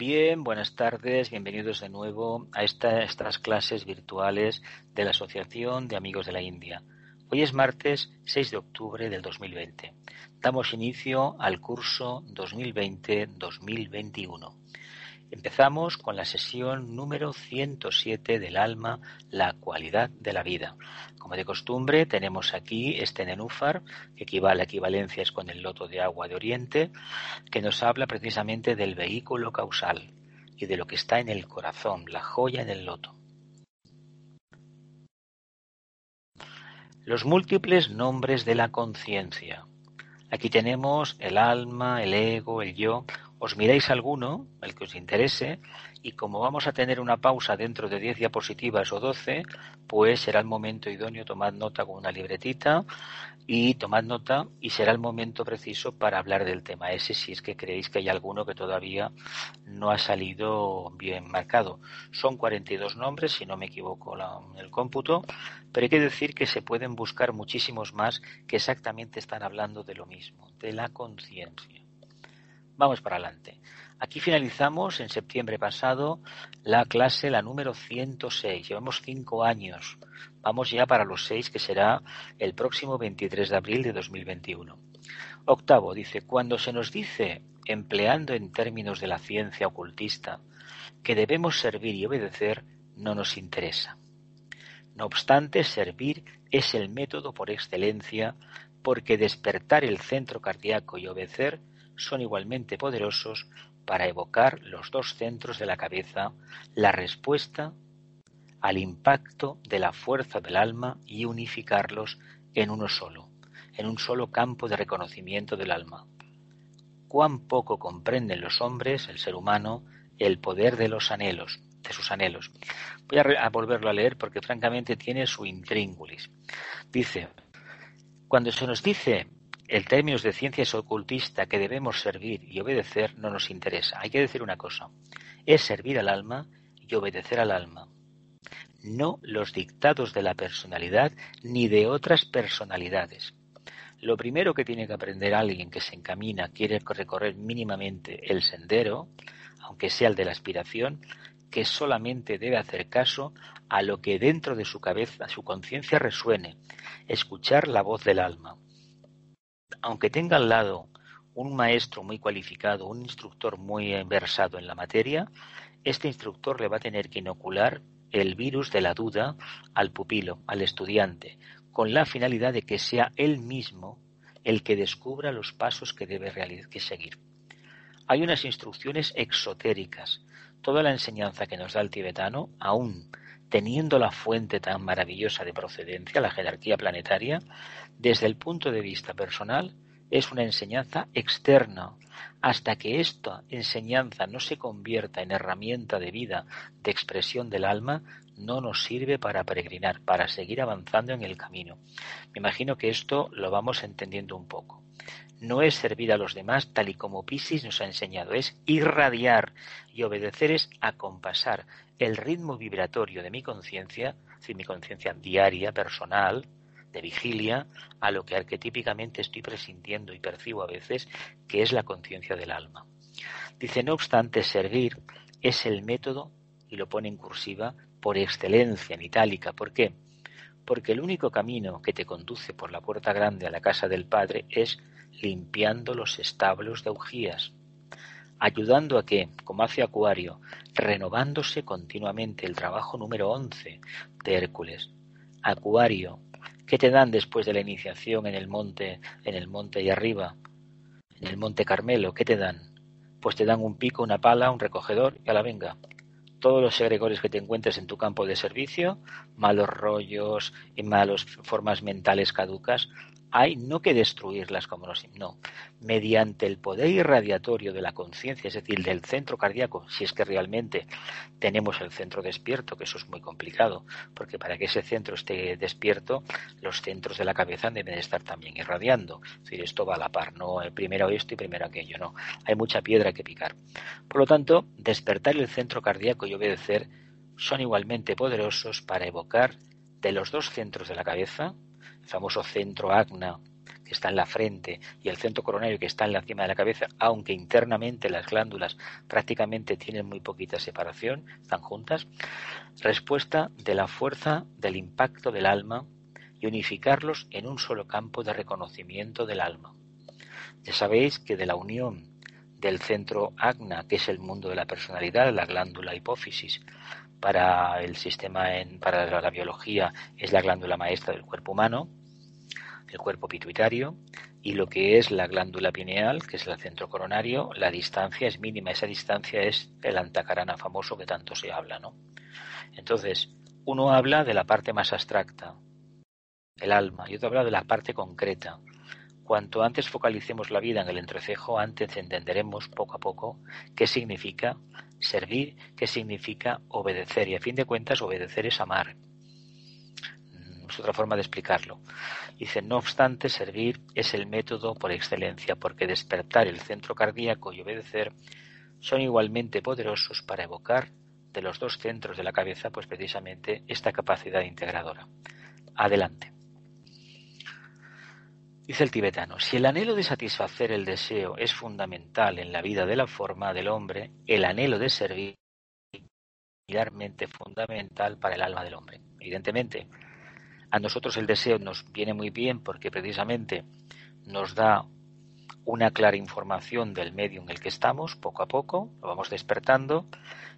Bien, buenas tardes, bienvenidos de nuevo a esta- estas clases virtuales de la Asociación de Amigos de la India. Hoy es martes 6 de octubre del 2020. Damos inicio al curso 2020-2021. Empezamos con la sesión número 107 del alma, la cualidad de la vida. Como de costumbre, tenemos aquí este nenúfar, que equivale a equivalencias con el loto de agua de Oriente, que nos habla precisamente del vehículo causal y de lo que está en el corazón, la joya en el loto. Los múltiples nombres de la conciencia. Aquí tenemos el alma, el ego, el yo. Os miráis alguno, el que os interese, y como vamos a tener una pausa dentro de 10 diapositivas o 12, pues será el momento idóneo, tomad nota con una libretita y tomad nota y será el momento preciso para hablar del tema ese si es que creéis que hay alguno que todavía no ha salido bien marcado. Son 42 nombres, si no me equivoco la- el cómputo, pero hay que decir que se pueden buscar muchísimos más que exactamente están hablando de lo mismo, de la conciencia. Vamos para adelante. Aquí finalizamos en septiembre pasado la clase, la número 106. Llevamos cinco años. Vamos ya para los seis, que será el próximo 23 de abril de 2021. Octavo dice, cuando se nos dice, empleando en términos de la ciencia ocultista, que debemos servir y obedecer, no nos interesa. No obstante, servir es el método por excelencia porque despertar el centro cardíaco y obedecer son igualmente poderosos para evocar los dos centros de la cabeza, la respuesta al impacto de la fuerza del alma y unificarlos en uno solo, en un solo campo de reconocimiento del alma. Cuán poco comprenden los hombres, el ser humano, el poder de los anhelos, de sus anhelos. Voy a, volverlo a leer porque francamente tiene su intríngulis. Dice, cuando se nos dice en términos de ciencias ocultista que debemos servir y obedecer, no nos interesa. Hay que decir una cosa, es servir al alma y obedecer al alma, no los dictados de la personalidad ni de otras personalidades. Lo primero que tiene que aprender alguien que se encamina, quiere recorrer mínimamente el sendero, aunque sea el de la aspiración, que solamente debe hacer caso a lo que dentro de su cabeza, su conciencia resuene, escuchar la voz del alma. Aunque tenga al lado un maestro muy cualificado, un instructor muy versado en la materia, este instructor le va a tener que inocular el virus de la duda al pupilo, al estudiante, con la finalidad de que sea él mismo el que descubra los pasos que debe que seguir. Hay unas instrucciones exotéricas. Toda la enseñanza que nos da el tibetano, aún teniendo la fuente tan maravillosa de procedencia, la jerarquía planetaria, desde el punto de vista personal, es una enseñanza externa. Hasta que esta enseñanza no se convierta en herramienta de vida, de expresión del alma, no nos sirve para peregrinar, para seguir avanzando en el camino. Me imagino que esto lo vamos entendiendo un poco. No es servir a los demás tal y como Pisis nos ha enseñado, es irradiar y obedecer es acompasar el ritmo vibratorio de mi conciencia, mi conciencia diaria, personal, de vigilia, a lo que arquetípicamente estoy presintiendo y percibo a veces, que es la conciencia del alma. Dice, no obstante, servir es el método, y lo pone en cursiva, por excelencia en itálica. ¿Por qué? Porque el único camino que te conduce por la puerta grande a la casa del Padre es limpiando los establos de augías, ayudando a que, como hace Acuario, renovándose continuamente el trabajo número 11 de Hércules. Acuario, ¿qué te dan después de la iniciación en el monte, en el monte y arriba? En el monte Carmelo, ¿qué te dan? Pues te dan un pico, una pala, un recogedor y a la venga. todos los egregores que te encuentres en tu campo de servicio, malos rollos y malas formas mentales caducas, hay no que destruirlas como los no, mediante el poder irradiatorio de la conciencia, es decir, del centro cardíaco, si es que realmente tenemos el centro despierto, que eso es muy complicado, porque para que ese centro esté despierto, los centros de la cabeza deben estar también irradiando. Es decir, esto va a la par, no primero esto y primero aquello, no. Hay mucha piedra que picar. Por lo tanto, despertar el centro cardíaco y obedecer son igualmente poderosos para evocar de los dos centros de la cabeza, famoso centro agna que está en la frente y el centro coronario que está en la cima de la cabeza, aunque internamente las glándulas prácticamente tienen muy poquita separación, están juntas, respuesta de la fuerza del impacto del alma y unificarlos en un solo campo de reconocimiento del alma. Ya sabéis que de la unión del centro agna, que es el mundo de la personalidad, la glándula hipófisis, para el sistema en, para la biología es la glándula maestra del cuerpo humano, el cuerpo pituitario, y lo que es la glándula pineal, que es el centro coronario, la distancia es mínima. Esa distancia es el antacarana famoso que tanto se habla, ¿no? Entonces, uno habla de la parte más abstracta, el alma, y otro habla de la parte concreta. Cuanto antes focalicemos la vida en el entrecejo, antes entenderemos poco a poco qué significa servir, qué significa obedecer. Y a fin de cuentas, obedecer es amar es otra forma de explicarlo. Dice, no obstante, servir es el método por excelencia, porque despertar el centro cardíaco y obedecer son igualmente poderosos para evocar de los dos centros de la cabeza, pues precisamente esta capacidad integradora. Adelante. Dice el tibetano, si el anhelo de satisfacer el deseo es fundamental en la vida de la forma del hombre, el anhelo de servir es similarmente fundamental para el alma del hombre. Evidentemente, a nosotros el deseo nos viene muy bien porque precisamente nos da una clara información del medio en el que estamos, poco a poco, lo vamos despertando,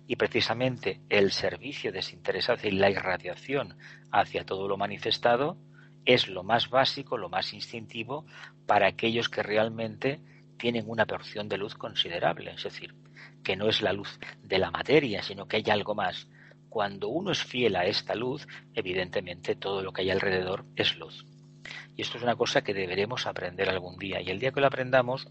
y precisamente el servicio desinteresado y la irradiación hacia todo lo manifestado es lo más básico, lo más instintivo para aquellos que realmente tienen una porción de luz considerable, es decir, que no es la luz de la materia, sino que hay algo más, cuando uno es fiel a esta luz, evidentemente todo lo que hay alrededor es luz. Y esto es una cosa que deberemos aprender algún día. Y el día que lo aprendamos,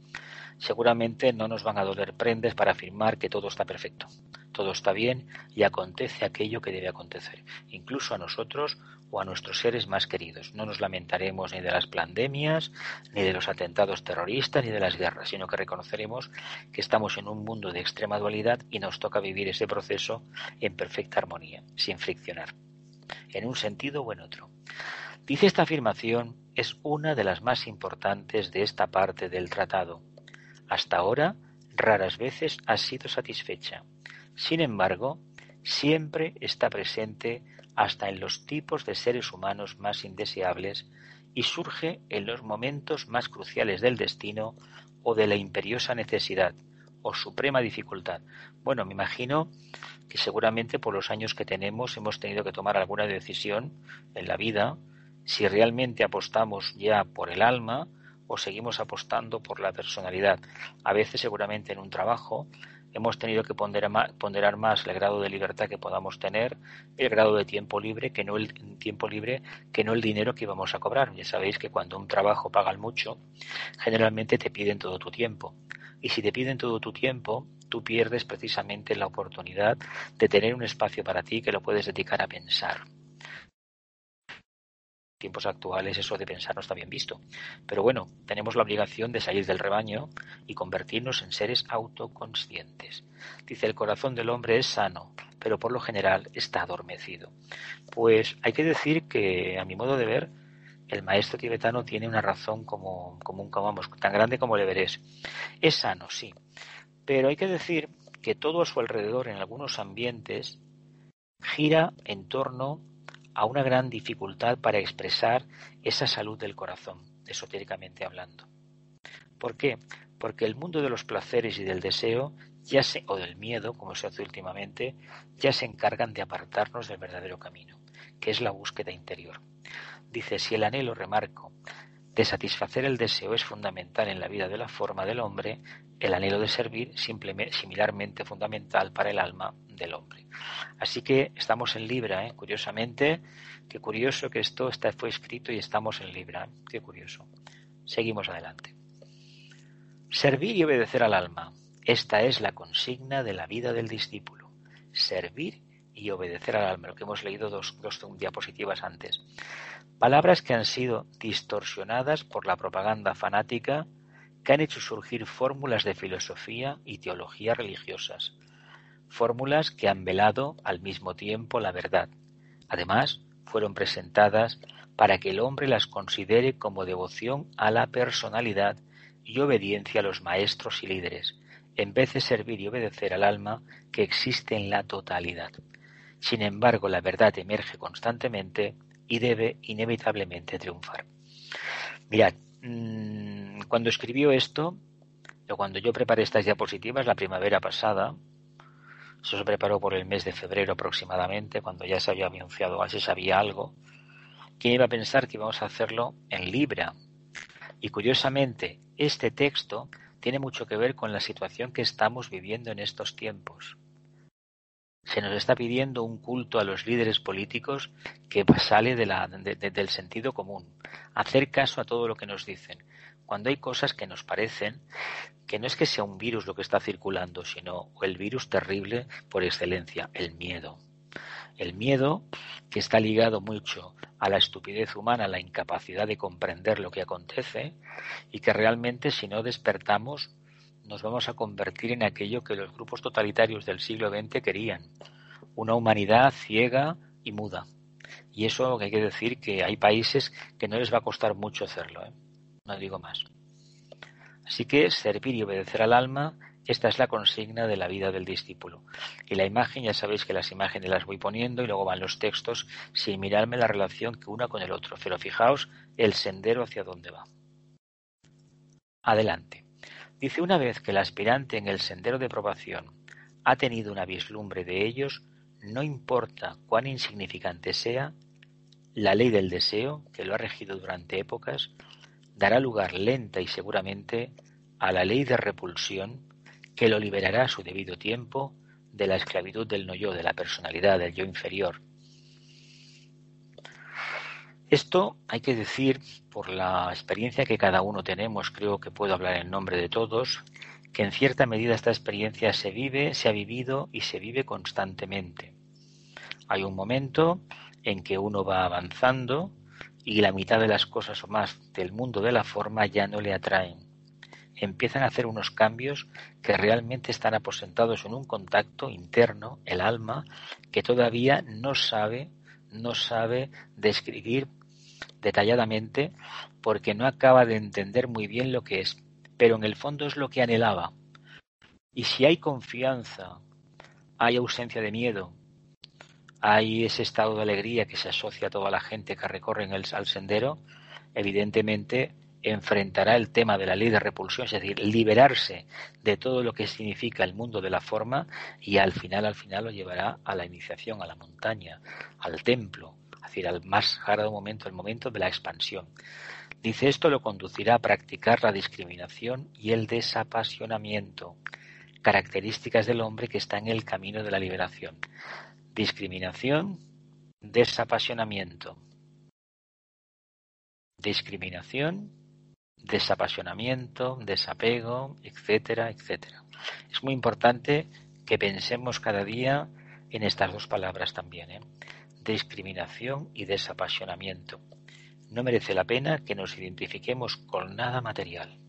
seguramente no nos van a doler prendes para afirmar que todo está perfecto, todo está bien y acontece aquello que debe acontecer, incluso a nosotros o a nuestros seres más queridos. No nos lamentaremos ni de las pandemias, ni de los atentados terroristas, ni de las guerras, sino que reconoceremos que estamos en un mundo de extrema dualidad y nos toca vivir ese proceso en perfecta armonía, sin friccionar, en un sentido o en otro. Dice esta afirmación es una de las más importantes de esta parte del tratado. Hasta ahora, raras veces ha sido satisfecha. Sin embargo, siempre está presente hasta en los tipos de seres humanos más indeseables y surge en los momentos más cruciales del destino o de la imperiosa necesidad o suprema dificultad. Bueno, me imagino que seguramente por los años que tenemos hemos tenido que tomar alguna decisión en la vida si realmente apostamos ya por el alma o seguimos apostando por la personalidad. A veces seguramente en un trabajo hemos tenido que ponderar más, el grado de libertad que podamos tener, el grado de tiempo libre que no el tiempo libre que no el dinero que íbamos a cobrar. Ya sabéis que cuando un trabajo pagan mucho, generalmente te piden todo tu tiempo. Y si te piden todo tu tiempo, tú pierdes precisamente la oportunidad de tener un espacio para ti que lo puedes dedicar a pensar tiempos actuales eso de pensar no está bien visto. Pero bueno, tenemos la obligación de salir del rebaño y convertirnos en seres autoconscientes. Dice, el corazón del hombre es sano, pero por lo general está adormecido. Pues hay que decir que, a mi modo de ver, el maestro tibetano tiene una razón como, como un vamos, tan grande como el Everest. Es sano, sí, pero hay que decir que todo a su alrededor en algunos ambientes gira en torno a una gran dificultad para expresar esa salud del corazón, esotéricamente hablando. ¿Por qué? Porque el mundo de los placeres y del deseo, ya o del miedo, como se hace últimamente, ya se encargan de apartarnos del verdadero camino, que es la búsqueda interior. Dice, si el anhelo, remarco, de satisfacer el deseo es fundamental en la vida de la forma del hombre, el anhelo de servir similarmente fundamental para el alma hombre. Así que estamos en Libra, ¿eh? curiosamente, qué curioso que esto está, fue escrito y estamos en Libra, qué curioso. Seguimos adelante. Servir y obedecer al alma. Esta es la consigna de la vida del discípulo. Servir y obedecer al alma, lo que hemos leído dos, dos diapositivas antes. Palabras que han sido distorsionadas por la propaganda fanática que han hecho surgir fórmulas de filosofía y teología religiosas, fórmulas que han velado al mismo tiempo la verdad. Además, fueron presentadas para que el hombre las considere como devoción a la personalidad y obediencia a los maestros y líderes, en vez de servir y obedecer al alma que existe en la totalidad. Sin embargo, la verdad emerge constantemente y debe inevitablemente triunfar. Mirad, mm, cuando escribió esto, o cuando yo preparé estas diapositivas la primavera pasada, eso se preparó por el mes de febrero aproximadamente, cuando ya se había anunciado, se sabía algo. ¿Quién iba a pensar que íbamos a hacerlo en Libra? Y curiosamente, este texto tiene mucho que ver con la situación que estamos viviendo en estos tiempos. Se nos está pidiendo un culto a los líderes políticos que sale del sentido común, hacer caso a todo lo que nos dicen, cuando hay cosas que nos parecen que no es que sea un virus lo que está circulando, sino el virus terrible por excelencia, el miedo. El miedo que está ligado mucho a la estupidez humana, a la incapacidad de comprender lo que acontece y que realmente si no despertamos nos vamos a convertir en aquello que los grupos totalitarios del siglo XX querían, una humanidad ciega y muda. Y eso hay que decir que hay países que no les va a costar mucho hacerlo, ¿eh? No digo más. Así que servir y obedecer al alma, esta es la consigna de la vida del discípulo. Y la imagen, ya sabéis que las imágenes las voy poniendo y luego van los textos sin mirarme la relación que una con el otro. Pero fijaos el sendero hacia dónde va. Adelante. Dice una vez que el aspirante en el sendero de probación ha tenido una vislumbre de ellos, no importa cuán insignificante sea, la ley del deseo, que lo ha regido durante épocas, dará lugar lenta y seguramente a la ley de repulsión que lo liberará a su debido tiempo de la esclavitud del no yo, de la personalidad, del yo inferior. Esto hay que decir, por la experiencia que cada uno tenemos, creo que puedo hablar en nombre de todos, que en cierta medida esta experiencia se vive, se ha vivido y se vive constantemente. Hay un momento en que uno va avanzando y la mitad de las cosas o más del mundo de la forma ya no le atraen. Empiezan a hacer unos cambios que realmente están aposentados en un contacto interno, el alma, que todavía no sabe, no sabe describir detalladamente porque no acaba de entender muy bien lo que es, pero en el fondo es lo que anhelaba. Y si hay confianza, hay ausencia de miedo, hay ese estado de alegría que se asocia a toda la gente que recorre el, al sendero, evidentemente enfrentará el tema de la ley de repulsión, es decir, liberarse de todo lo que significa el mundo de la forma y al final, al final lo llevará a la iniciación, a la montaña, al templo, es decir, al más sagrado momento, el momento de la expansión. Dice esto lo conducirá a practicar la discriminación y el desapasionamiento, características del hombre que está en el camino de la liberación discriminación, desapasionamiento. Discriminación, desapasionamiento, desapego, etcétera, etcétera. Es muy importante que pensemos cada día en estas dos palabras también, ¿eh? discriminación y desapasionamiento. No merece la pena que nos identifiquemos con nada material,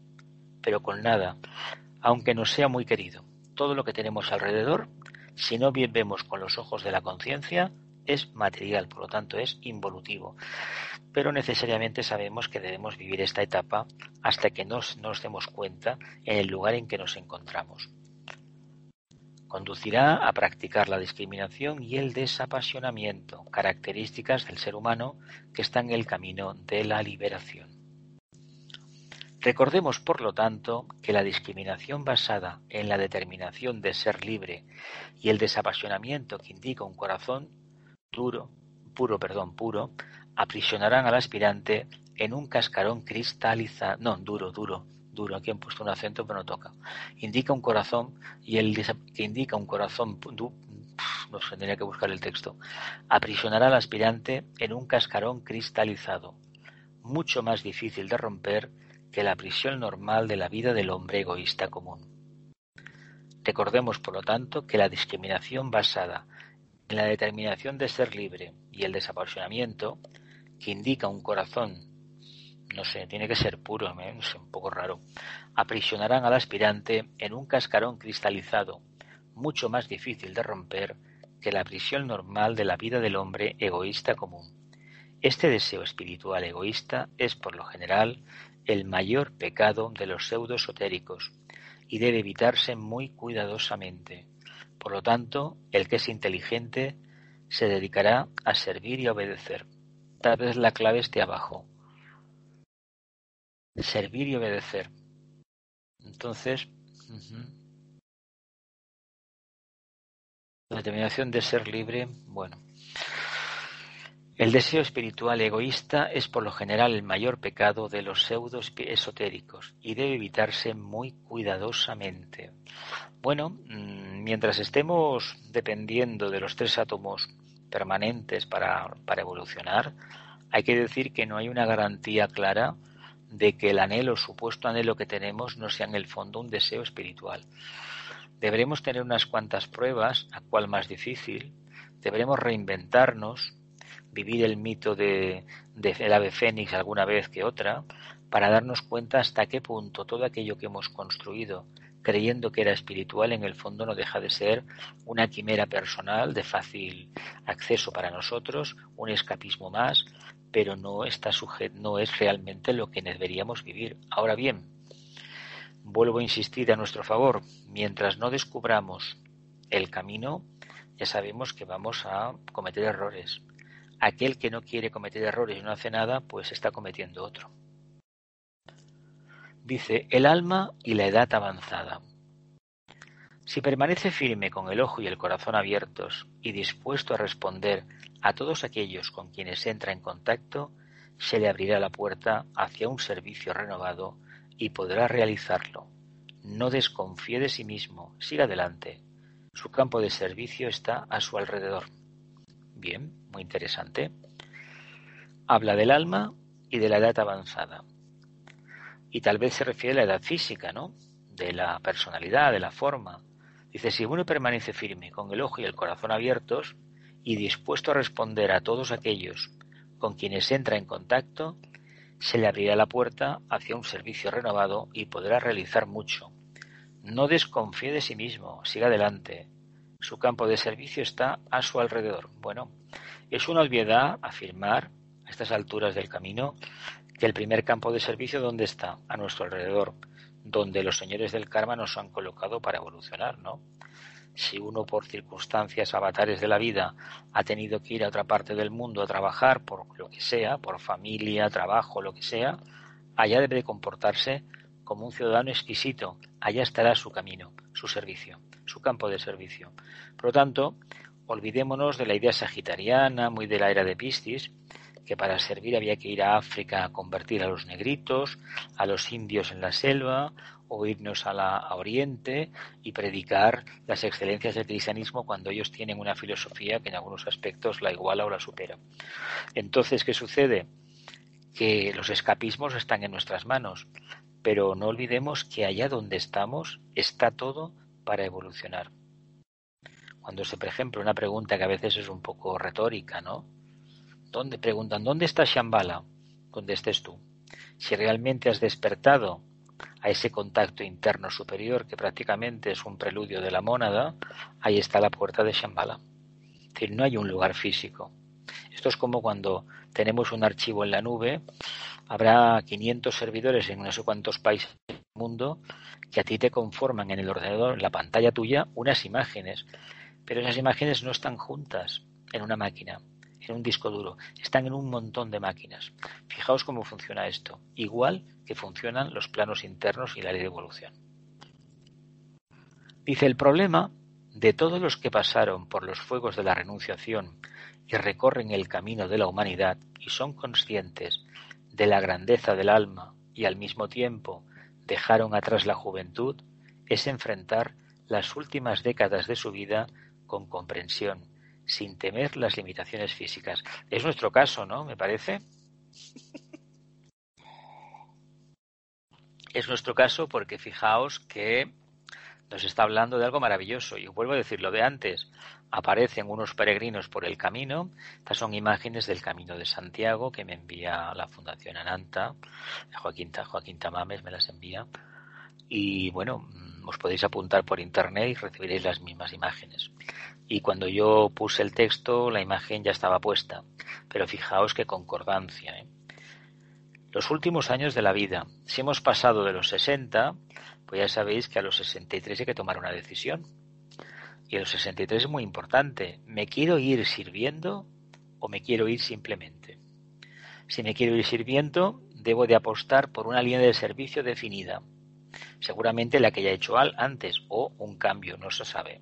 pero con nada, aunque nos sea muy querido. Todo lo que tenemos alrededor si no bien vemos con los ojos de la conciencia, es material, por lo tanto es involutivo. Pero necesariamente sabemos que debemos vivir esta etapa hasta que nos, nos demos cuenta en el lugar en que nos encontramos. Conducirá a practicar la discriminación y el desapasionamiento, características del ser humano que está en el camino de la liberación. Recordemos, por lo tanto, que la discriminación basada en la determinación de ser libre y el desapasionamiento que indica un corazón duro, puro, perdón, puro, aprisionarán al aspirante en un cascarón cristalizado, no, duro, duro, duro, aquí han puesto un acento pero no toca. Indica un corazón y el que indica un corazón nos tendría que buscar el texto, aprisionará al aspirante en un cascarón cristalizado, mucho más difícil de romper que la prisión normal de la vida del hombre egoísta común. Recordemos, por lo tanto, que la discriminación basada en la determinación de ser libre y el desapasionamiento, que indica un corazón, no sé, tiene que ser puro, es un poco raro, aprisionarán al aspirante en un cascarón cristalizado, mucho más difícil de romper que la prisión normal de la vida del hombre egoísta común. Este deseo espiritual egoísta es, por lo general, el mayor pecado de los pseudo-esotéricos y debe evitarse muy cuidadosamente. Por lo tanto, el que es inteligente se dedicará a servir y obedecer. Tal vez la clave esté abajo. Servir y obedecer. Entonces, la determinación de ser libre, bueno. El deseo espiritual egoísta es por lo general el mayor pecado de los pseudo esotéricos y debe evitarse muy cuidadosamente. Bueno, mm, mientras estemos dependiendo de los tres átomos permanentes para, para evolucionar, hay que decir que no hay una garantía clara de que el anhelo, supuesto anhelo que tenemos, no sea en el fondo un deseo espiritual. Deberemos tener unas cuantas pruebas, a cuál más difícil. Deberemos reinventarnos, vivir el mito de, el ave fénix alguna vez que otra, para darnos cuenta hasta qué punto todo aquello que hemos construido creyendo que era espiritual, en el fondo no deja de ser una quimera personal de fácil acceso para nosotros, un escapismo más, pero no está sujeto, no es realmente lo que deberíamos vivir. Ahora bien, Vuelvo a insistir a nuestro favor, mientras no descubramos el camino, ya sabemos que vamos a cometer errores. Aquel que no quiere cometer errores y no hace nada, pues está cometiendo otro. Dice, el alma y la edad avanzada. Si permanece firme con el ojo y el corazón abiertos y dispuesto a responder a todos aquellos con quienes entra en contacto, se le abrirá la puerta hacia un servicio renovado y podrá realizarlo. No desconfíe de sí mismo, siga adelante. Su campo de servicio está a su alrededor. Bien, muy interesante. Habla del alma y de la edad avanzada. Y tal vez se refiere a la edad física, ¿no? De la personalidad, de la forma. Dice, si uno permanece firme, con el ojo y el corazón abiertos, y dispuesto a responder a todos aquellos con quienes entra en contacto, se le abrirá la puerta hacia un servicio renovado y podrá realizar mucho. No desconfíe de sí mismo, siga adelante. Su campo de servicio está a su alrededor. Bueno, es una obviedad afirmar a estas alturas del camino que el primer campo de servicio ¿dónde está? A nuestro alrededor, donde los señores del karma nos han colocado para evolucionar, ¿no? si uno por circunstancias avatares de la vida ha tenido que ir a otra parte del mundo a trabajar por lo que sea, por familia, trabajo, lo que sea, allá debe de comportarse como un ciudadano exquisito, allá estará su camino, su servicio, su campo de servicio. Por lo tanto, olvidémonos de la idea sagitariana, muy de la era de Piscis, que para servir había que ir a África a convertir a los negritos, a los indios en la selva, o irnos a, la, Oriente y predicar las excelencias del cristianismo cuando ellos tienen una filosofía que en algunos aspectos la iguala o la supera. Entonces, ¿qué sucede? Que los escapismos están en nuestras manos, pero no olvidemos que allá donde estamos está todo para evolucionar. Cuando se, por ejemplo, una pregunta que a veces es un poco retórica, ¿no? ¿Dónde preguntan, ¿dónde está Shambhala? Donde estés tú. Si realmente has despertado a ese contacto interno superior que prácticamente es un preludio de la mónada, ahí está la puerta de Shambhala. Es decir, no hay un lugar físico. Esto es como cuando tenemos un archivo en la nube, habrá 500 servidores en no sé cuántos países del mundo que a ti te conforman en el ordenador, en la pantalla tuya, unas imágenes, pero esas imágenes no están juntas en una máquina en un disco duro, están en un montón de máquinas. Fijaos cómo funciona esto, igual que funcionan los planos internos y la ley de evolución. Dice el problema de todos los que pasaron por los fuegos de la renunciación y recorren el camino de la humanidad y son conscientes de la grandeza del alma y al mismo tiempo dejaron atrás la juventud es enfrentar las últimas décadas de su vida con comprensión, sin temer las limitaciones físicas. Es nuestro caso, ¿no? Me parece. Es nuestro caso porque fijaos que nos está hablando de algo maravilloso. Y vuelvo a decir lo de antes. Aparecen unos peregrinos por el camino. Estas son imágenes del Camino de Santiago que me envía la Fundación Ananta. Joaquín, Joaquín Tamames me las envía. Y bueno, mm, os podéis apuntar por internet y recibiréis las mismas imágenes. Y cuando yo puse el texto, la imagen ya estaba puesta. Pero fijaos qué concordancia. ¿eh? Los últimos años de la vida. Si hemos pasado de los 60, pues ya sabéis que a los 63 hay que tomar una decisión. Y los 63 es muy importante. ¿Me quiero ir sirviendo o me quiero ir simplemente? Si me quiero ir sirviendo, debo de apostar por una línea de servicio definida. Seguramente la que ya he hecho antes o un cambio, no se sabe.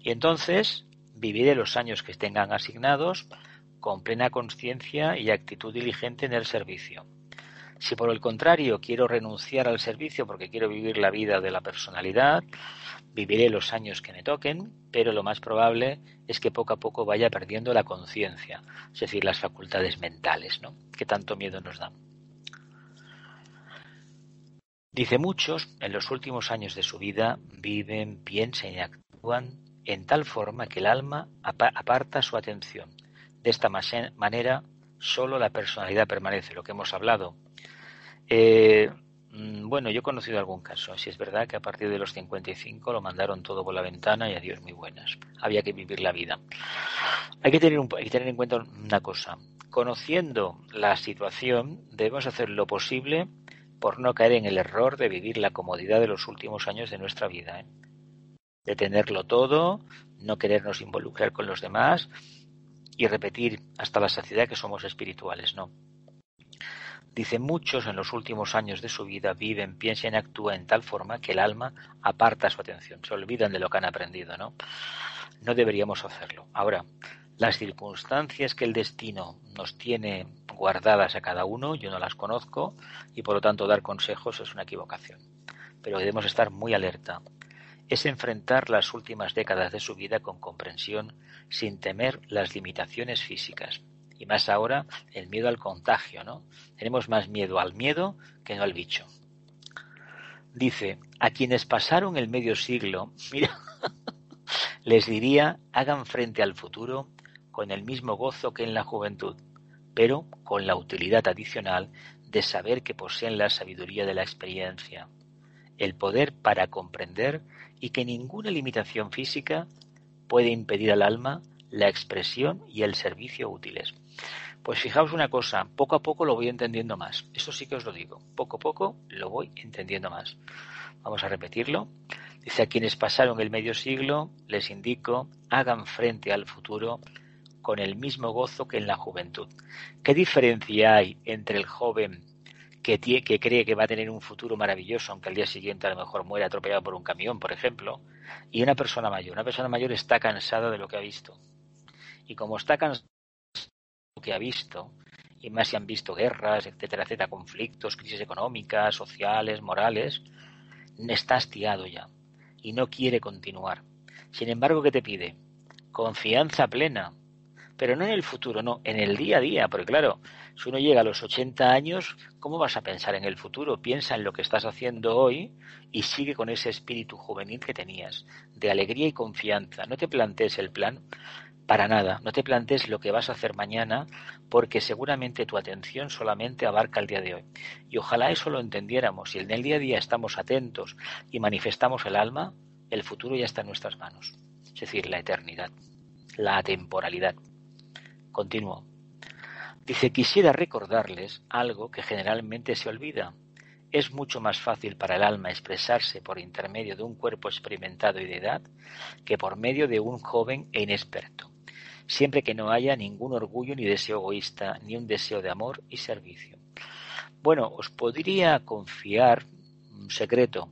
Y entonces viviré los años que tengan asignados con plena conciencia y actitud diligente en el servicio. Si por el contrario quiero renunciar al servicio porque quiero vivir la vida de la personalidad, viviré los años que me toquen, pero lo más probable es que poco a poco vaya perdiendo la conciencia, es decir, las facultades mentales, ¿no? Que tanto miedo nos dan. Dice muchos, en los últimos años de su vida, viven, piensan y actúan en tal forma que el alma aparta su atención. De esta manera, solo la personalidad permanece, lo que hemos hablado, eh, mm, bueno, yo he conocido algún caso. Si es verdad que a partir de los 55 lo mandaron todo por la ventana y adiós muy buenas. Había que vivir la vida. Hay que tener, hay que tener en cuenta una cosa. Conociendo la situación, debemos hacer lo posible por no caer en el error de vivir la comodidad de los últimos años de nuestra vida. ¿eh? De tenerlo todo, no querernos involucrar con los demás y repetir hasta la saciedad que somos espirituales. No Dice, muchos en los últimos años de su vida viven, piensan y actúan en tal forma que el alma aparta su atención, se olvidan de lo que han aprendido, ¿no? No deberíamos hacerlo. Ahora, las circunstancias que el destino nos tiene guardadas a cada uno, yo no las conozco y por lo tanto dar consejos es una equivocación. Pero debemos estar muy alerta. Es enfrentar las últimas décadas de su vida con comprensión, sin temer las limitaciones físicas, y más ahora el miedo al contagio, ¿no? Tenemos más miedo al miedo que no al bicho. Dice, a quienes pasaron el medio siglo, mira, les diría, hagan frente al futuro con el mismo gozo que en la juventud, pero con la utilidad adicional de saber que poseen la sabiduría de la experiencia, el poder para comprender y que ninguna limitación física puede impedir al alma la expresión y el servicio útiles. Pues fijaos una cosa, poco a poco lo voy entendiendo más. Eso sí que os lo digo. Poco a poco lo voy entendiendo más. Vamos a repetirlo. Dice a quienes pasaron el medio siglo, les indico, hagan frente al futuro con el mismo gozo que en la juventud. ¿Qué diferencia hay entre el joven que, que cree que va a tener un futuro maravilloso, aunque al día siguiente a lo mejor muere atropellado por un camión, por ejemplo, y una persona mayor? Una persona mayor está cansada de lo que ha visto. Y como está cansada que ha visto, y más si han visto guerras, etcétera, etcétera, conflictos, crisis económicas, sociales, morales, está hastiado ya y no quiere continuar. Sin embargo, ¿qué te pide? Confianza plena, pero no en el futuro, no, en el día a día, porque claro, si uno llega a los 80 años, ¿cómo vas a pensar en el futuro? Piensa en lo que estás haciendo hoy y sigue con ese espíritu juvenil que tenías, de alegría y confianza. No te plantees el plan para nada, no te plantees lo que vas a hacer mañana porque seguramente tu atención solamente abarca el día de hoy. Y ojalá eso lo entendiéramos. Si en el día a día estamos atentos y manifestamos el alma, el futuro ya está en nuestras manos. Es decir, la eternidad, la atemporalidad. Continúo. Dice, quisiera recordarles algo que generalmente se olvida. Es mucho más fácil para el alma expresarse por intermedio de un cuerpo experimentado y de edad que por medio de un joven e inexperto siempre que no haya ningún orgullo ni deseo egoísta, ni un deseo de amor y servicio. Bueno, os podría confiar un secreto.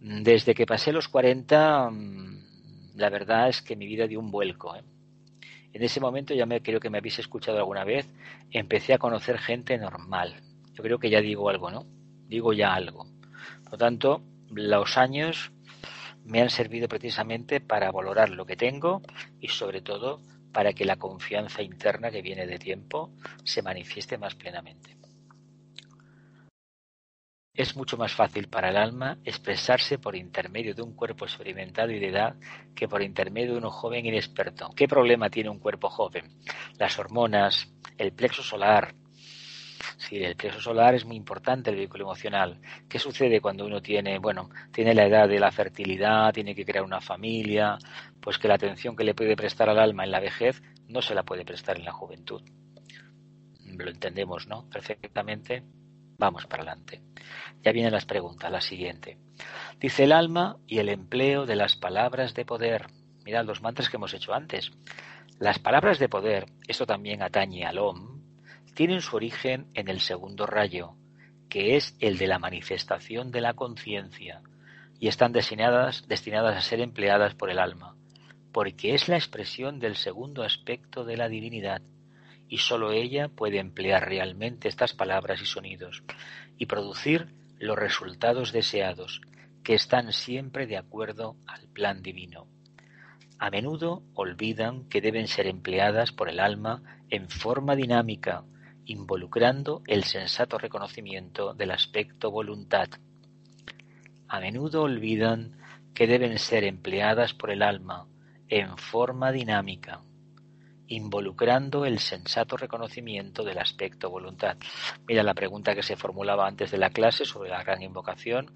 Desde que pasé los 40, mm, la verdad es que mi vida dio un vuelco. ¿eh? En ese momento, ya me creo que me habéis escuchado alguna vez, empecé a conocer gente normal. Yo creo que ya digo algo, ¿no? Digo ya algo. Por lo tanto, los años me han servido precisamente para valorar lo que tengo y sobre todo para que la confianza interna que viene de tiempo se manifieste más plenamente. Es mucho más fácil para el alma expresarse por intermedio de un cuerpo experimentado y de edad que por intermedio de un joven inexperto. ¿Qué problema tiene un cuerpo joven? Las hormonas, el plexo solar. Sí, el plexo solar es muy importante, el vehículo emocional. ¿Qué sucede cuando uno tiene, bueno, tiene la edad de la fertilidad, tiene que crear una familia? Pues que la atención que le puede prestar al alma en la vejez no se la puede prestar en la juventud. Lo entendemos, ¿no? Perfectamente. Vamos para adelante. Ya vienen las preguntas, la siguiente. Dice el alma y el empleo de las palabras de poder. Mirad los mantras que hemos hecho antes. Las palabras de poder, esto también atañe al OM, tienen su origen en el segundo rayo, que es el de la manifestación de la conciencia, y están destinadas, destinadas a ser empleadas por el alma, porque es la expresión del segundo aspecto de la divinidad, y sólo ella puede emplear realmente estas palabras y sonidos y producir los resultados deseados, que están siempre de acuerdo al plan divino. A menudo olvidan que deben ser empleadas por el alma en forma dinámica, involucrando el sensato reconocimiento del aspecto voluntad. A menudo olvidan que deben ser empleadas por el alma en forma dinámica, involucrando el sensato reconocimiento del aspecto voluntad. Mira la pregunta que se formulaba antes de la clase sobre la gran invocación.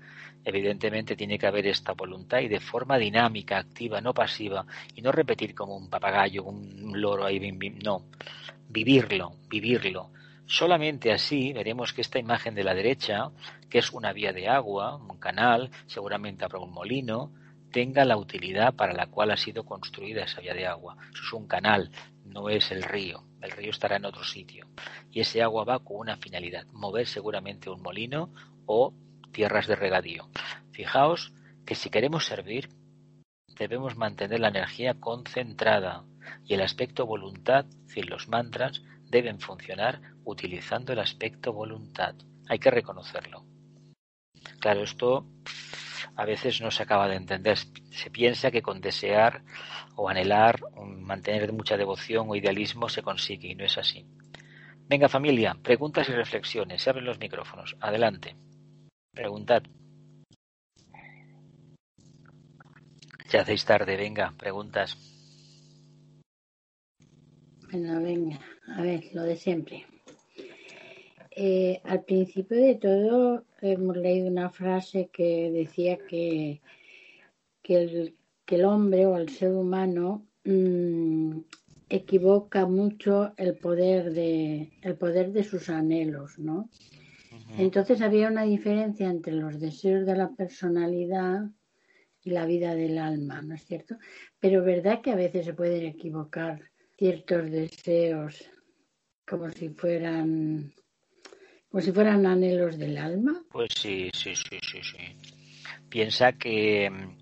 Evidentemente tiene que haber esta voluntad y de forma dinámica, activa, no pasiva, y no repetir como un papagayo, un loro ahí, no, vivirlo, vivirlo. Solamente así veremos que esta imagen de la derecha, que es una vía de agua, un canal, seguramente habrá un molino, tenga la utilidad para la cual ha sido construida esa vía de agua. Eso es un canal, no es el río. El río estará en otro sitio. Y ese agua va con una finalidad, mover seguramente un molino o tierras de regadío. Fijaos que si queremos servir, debemos mantener la energía concentrada y el aspecto voluntad, es decir, los mantras, deben funcionar utilizando el aspecto voluntad. Hay que reconocerlo. Claro, esto a veces no se acaba de entender. Se piensa que con desear o anhelar, mantener mucha devoción o idealismo se consigue y no es así. Venga familia, preguntas y reflexiones. Se abren los micrófonos. Adelante. Preguntad. Ya hacéis tarde, venga, preguntas. Bueno, venga, a ver, lo de siempre. Eh, al principio de todo hemos leído una frase que decía que, que, el, hombre o el ser humano mm, equivoca mucho el poder de el poder de sus anhelos, ¿no? Entonces había una diferencia entre los deseos de la personalidad y la vida del alma, ¿no es cierto? Pero verdad que a veces se pueden equivocar ciertos deseos como si fueran como si fueran anhelos del alma. Pues sí, sí, sí, sí, sí. Piensa que mm,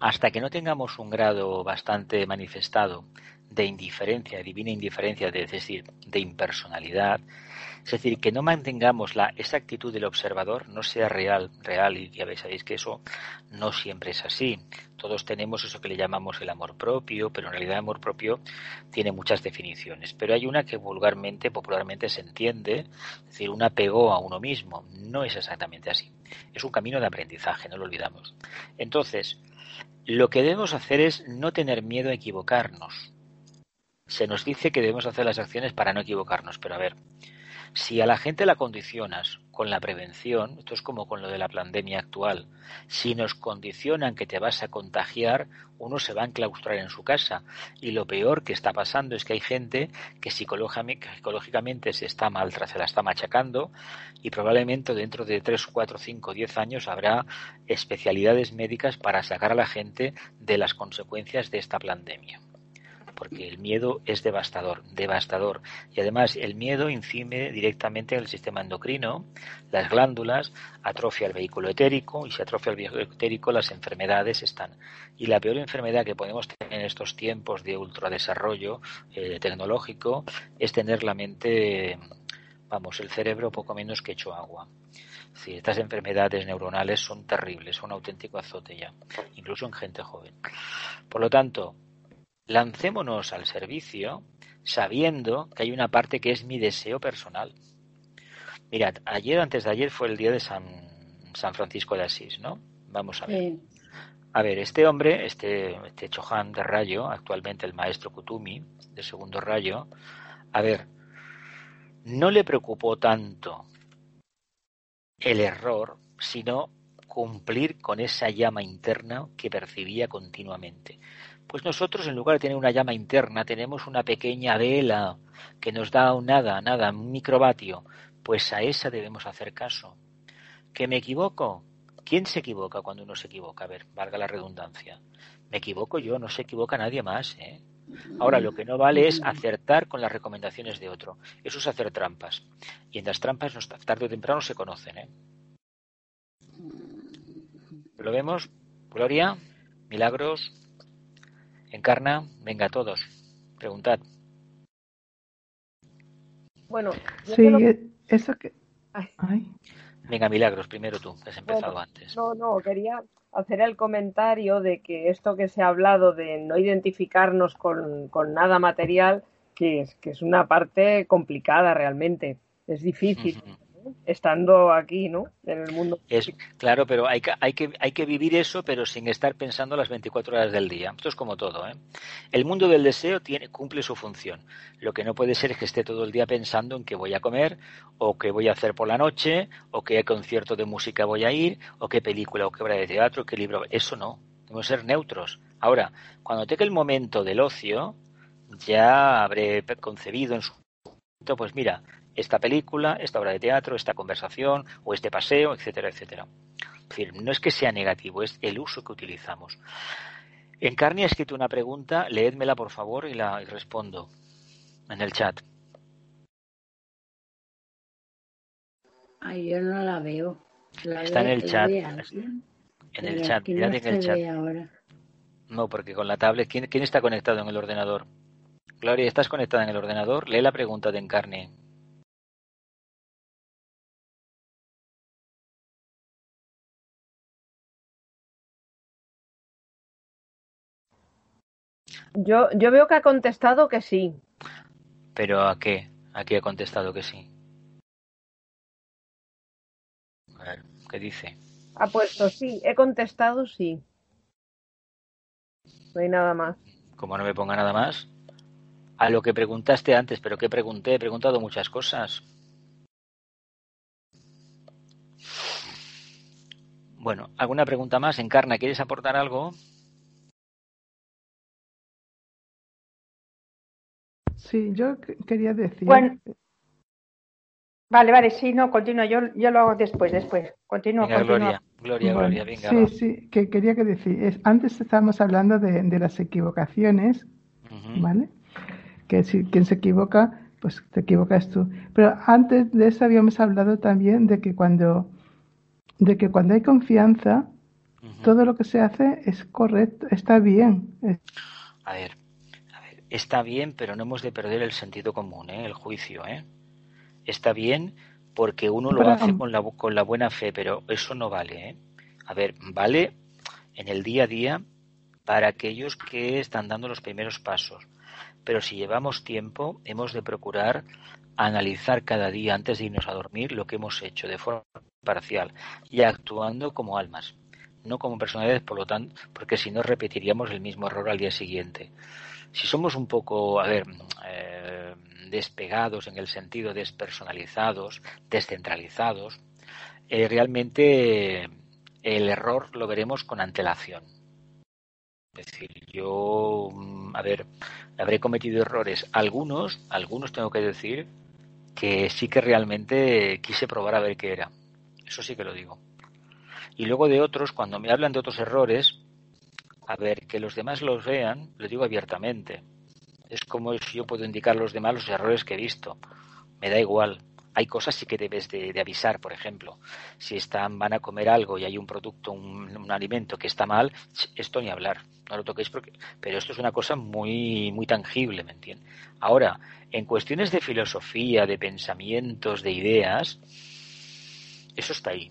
hasta que no tengamos un grado bastante manifestado de indiferencia, divina indiferencia, es decir, de impersonalidad, es decir, que no mantengamos la, esa actitud del observador, no sea real, real, y ya sabéis que eso no siempre es así. Todos tenemos eso que le llamamos el amor propio, pero en realidad el amor propio tiene muchas definiciones. Pero hay una que vulgarmente, popularmente se entiende, es decir, un apego a uno mismo. No es exactamente así. Es un camino de aprendizaje, no lo olvidamos. Entonces, lo que debemos hacer es no tener miedo a equivocarnos. Se nos dice que debemos hacer las acciones para no equivocarnos, pero a ver, si a la gente la condicionas con la prevención, esto es como con lo de la pandemia actual, si nos condicionan que te vas a contagiar, uno se va a enclaustrar en su casa. Y lo peor que está pasando es que hay gente que psicológicamente se está maltra, se la está machacando y probablemente dentro de 3, 4, 5, 10 años habrá especialidades médicas para sacar a la gente de las consecuencias de esta pandemia porque el miedo es devastador, devastador. Y además el miedo incide directamente en el sistema endocrino, las glándulas, atrofia el vehículo etérico y si atrofia el vehículo etérico las enfermedades están. Y la peor enfermedad que podemos tener en estos tiempos de ultradesarrollo eh, tecnológico es tener la mente vamos, el cerebro poco menos que hecho agua. Sí, estas enfermedades neuronales son terribles, son un auténtico azote ya, incluso en gente joven. Por lo tanto, lancémonos al servicio sabiendo que hay una parte que es mi deseo personal. Mirad, ayer, antes de ayer, fue el día de San, San Francisco de Asís, ¿no? Vamos a ver. Sí. A ver, este hombre, este, este Chohan de Rayo, actualmente el maestro Kutumi, de segundo rayo, a ver, no le preocupó tanto el error, sino cumplir con esa llama interna que percibía continuamente. Pues nosotros, en lugar de tener una llama interna, tenemos una pequeña vela que nos da nada, nada, un microvatio. Pues a esa debemos hacer caso. ¿Que me equivoco? ¿Quién se equivoca cuando uno se equivoca? A ver, valga la redundancia. Me equivoco yo, no se equivoca nadie más, ¿eh? Ahora, lo que no vale es acertar con las recomendaciones de otro. Eso es hacer trampas. Y en las trampas, tarde o temprano, se conocen. ¿eh? ¿Lo vemos? Gloria, milagros, encarna, venga todos, preguntad. Bueno, yo Sí, eso que... Ay. Ay, Venga, milagros, primero tú, que has empezado Bueno, antes. no, no, quería hacer el comentario de que esto que se ha hablado de no identificarnos con, con nada material, que es, que es una parte complicada realmente. Es difícil. Estando aquí, ¿no? En el mundo. Es, claro, pero hay que, hay, que, hay que vivir eso, pero sin estar pensando las 24 horas del día. Esto es como todo. ¿eh? El mundo del deseo tiene, cumple su función. Lo que no puede ser es que esté todo el día pensando en qué voy a comer, o qué voy a hacer por la noche, o qué concierto de música voy a ir, o qué película o qué obra de teatro, qué libro. Eso no. Debemos ser neutros. Ahora, cuando tenga el momento del ocio, ya habré concebido en su momento, pues mira, esta película, esta obra de teatro, esta conversación o este paseo, etcétera, etcétera. Es decir, no es que sea negativo, es el uso que utilizamos. Encarni ha escrito una pregunta, leédmela por favor y la y respondo en el chat. Ay, yo no la veo. La Está en el chat, En el chat, no en el chat. ahora. No, porque con la tablet, ¿quién, quién está conectado en el ordenador? Gloria, ¿estás conectada en el ordenador? Lee la pregunta de Encarni. Yo, yo veo que ha contestado que sí. ¿Pero a qué? Aquí ha contestado que sí. A ver, ¿qué dice? Ha puesto sí. He contestado sí. No hay nada más. Como no me ponga nada más. A lo que preguntaste antes, pero ¿qué pregunté? He preguntado muchas cosas. Bueno, ¿alguna pregunta más? Encarna, ¿quieres aportar algo? Sí, yo que- quería decir... Bueno, vale, vale, sí, no, continúa, yo, yo lo hago después, después. Continúa, Venga, continúa. Gloria, Gloria, Bueno, Gloria, venga. sí, va. sí, que quería que decir, es, antes estábamos hablando de, de las equivocaciones. ¿vale? Que si quien se equivoca, pues te equivocas tú. Pero antes de eso habíamos hablado también de que cuando, de que cuando hay confianza, todo lo que se hace es correcto, está bien. Es- a ver, está bien, pero no hemos de perder el sentido común, ¿eh? el juicio. ¿eh? Está bien porque uno lo Pero- hace con la, con la buena fe, pero eso no vale. ¿eh? A ver, vale en el día a día para aquellos que están dando los primeros pasos. Pero si llevamos tiempo, hemos de procurar analizar cada día antes de irnos a dormir lo que hemos hecho de forma parcial y actuando como almas, no como personalidades, por lo tanto, porque si no repetiríamos el mismo error al día siguiente. Si somos un poco, a ver, eh, despegados en el sentido despersonalizados, descentralizados, eh, realmente el error lo veremos con antelación. Es decir, yo, mm, a ver, habré cometido errores. Algunos, algunos tengo que decir que sí que realmente quise probar a ver qué era. Eso sí que lo digo. Y luego de otros, cuando me hablan de otros errores, a ver, que los demás los vean, lo digo abiertamente. Es como si yo puedo indicar a los demás los errores que he visto. Me da igual. hay cosas sí que debes de, avisar, por ejemplo. Si están, van a comer algo y hay un producto, un, alimento que está mal, esto ni hablar. No lo toquéis porque. Pero esto es una cosa muy, muy tangible, ¿me entiendes? Ahora, en cuestiones de filosofía, de pensamientos, de ideas, eso está ahí.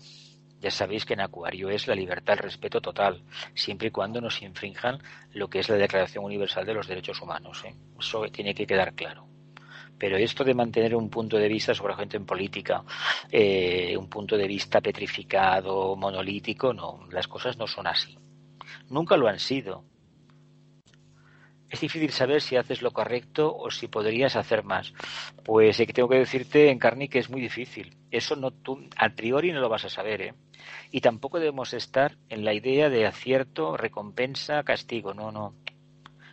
Ya sabéis que en Acuario es la libertad, el respeto total, siempre y cuando no se infrinjan lo que es la Declaración Universal de los Derechos Humanos. ¿eh? Eso tiene que quedar claro. Pero esto de mantener un punto de vista sobre la gente en política, eh, un punto de vista petrificado, monolítico, no, las cosas no son así. Nunca lo han sido. Es difícil saber si haces lo correcto o si podrías hacer más. Pues eh, tengo que decirte, Encarni, que es muy difícil. Eso no tú, a priori no lo vas a saber, ¿eh? Y tampoco debemos estar en la idea de acierto, recompensa, castigo. No, no.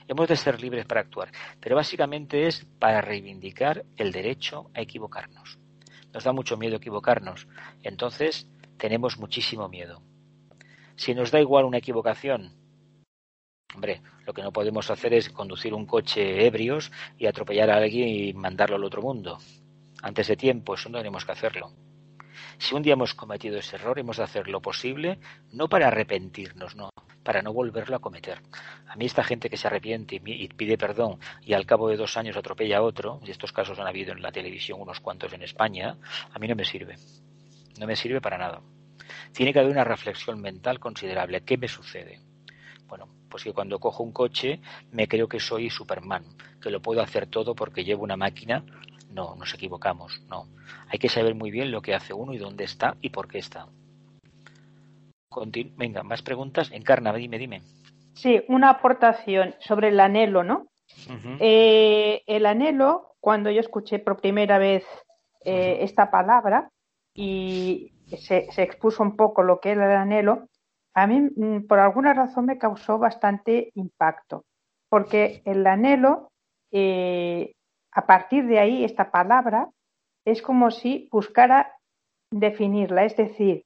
Hemos de ser libres para actuar. Pero básicamente es para reivindicar el derecho a equivocarnos. Nos da mucho miedo equivocarnos. Entonces, tenemos muchísimo miedo. Si nos da igual una equivocación, Hombre, lo que no podemos hacer es conducir un coche ebrios y atropellar a alguien y mandarlo al otro mundo. Antes de tiempo, eso no tenemos que hacerlo. Si un día hemos cometido ese error, hemos de hacer lo posible, no para arrepentirnos, no, para no volverlo a cometer. A mí esta gente que se arrepiente y pide perdón y al cabo de dos años atropella a otro, y estos casos han habido en la televisión unos cuantos en España, a mí no me sirve. No me sirve para nada. Tiene que haber una reflexión mental considerable. ¿Qué me sucede? Bueno, pues que cuando cojo un coche me creo que soy Superman, que lo puedo hacer todo porque llevo una máquina. No, nos equivocamos, no. Hay que saber muy bien lo que hace uno y dónde está y por qué está. Continu Venga, más preguntas. Encarna, dime, dime. Sí, una aportación sobre el anhelo, ¿no? Uh -huh. eh, el anhelo, cuando yo escuché por primera vez eh, uh -huh. esta palabra y se, se, expuso un poco lo que era el anhelo, a mí mm, por alguna razón me causó bastante impacto, porque el anhelo, eh, a partir de ahí, esta palabra, es como si buscara definirla, es decir,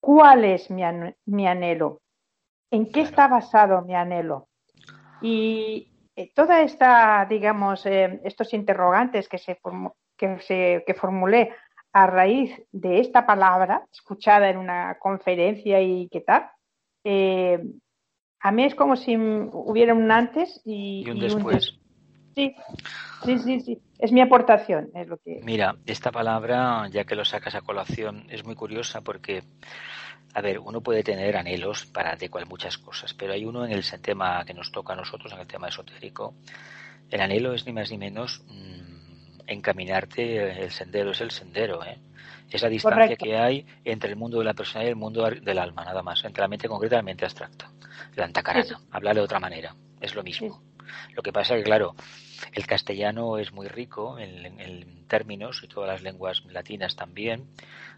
¿cuál es mi, an mi anhelo? ¿En qué está basado mi anhelo? Y eh, toda esta, digamos, eh, estos interrogantes que se, que se que formulé a raíz de esta palabra, escuchada en una conferencia y qué tal, eh, a mí es como si hubiera un antes y, y un después. Un sí, sí, sí, sí. Es mi aportación, es lo que. Mira, esta palabra, ya que lo sacas a colación, es muy curiosa porque, a ver, uno puede tener anhelos para de cual muchas cosas, pero hay uno en el tema que nos toca a nosotros, en el tema esotérico. El anhelo es ni más ni menos mmm, encaminarte, el sendero es el sendero, ¿eh? esa distancia Correcto. que hay entre el mundo de la persona y el mundo del alma, nada más, entre la mente concreta y la mente abstracta. La antacarana, hablar de otra manera, es lo mismo. Sí. Lo que pasa es que, claro, el castellano es muy rico en, términos y todas las lenguas latinas también,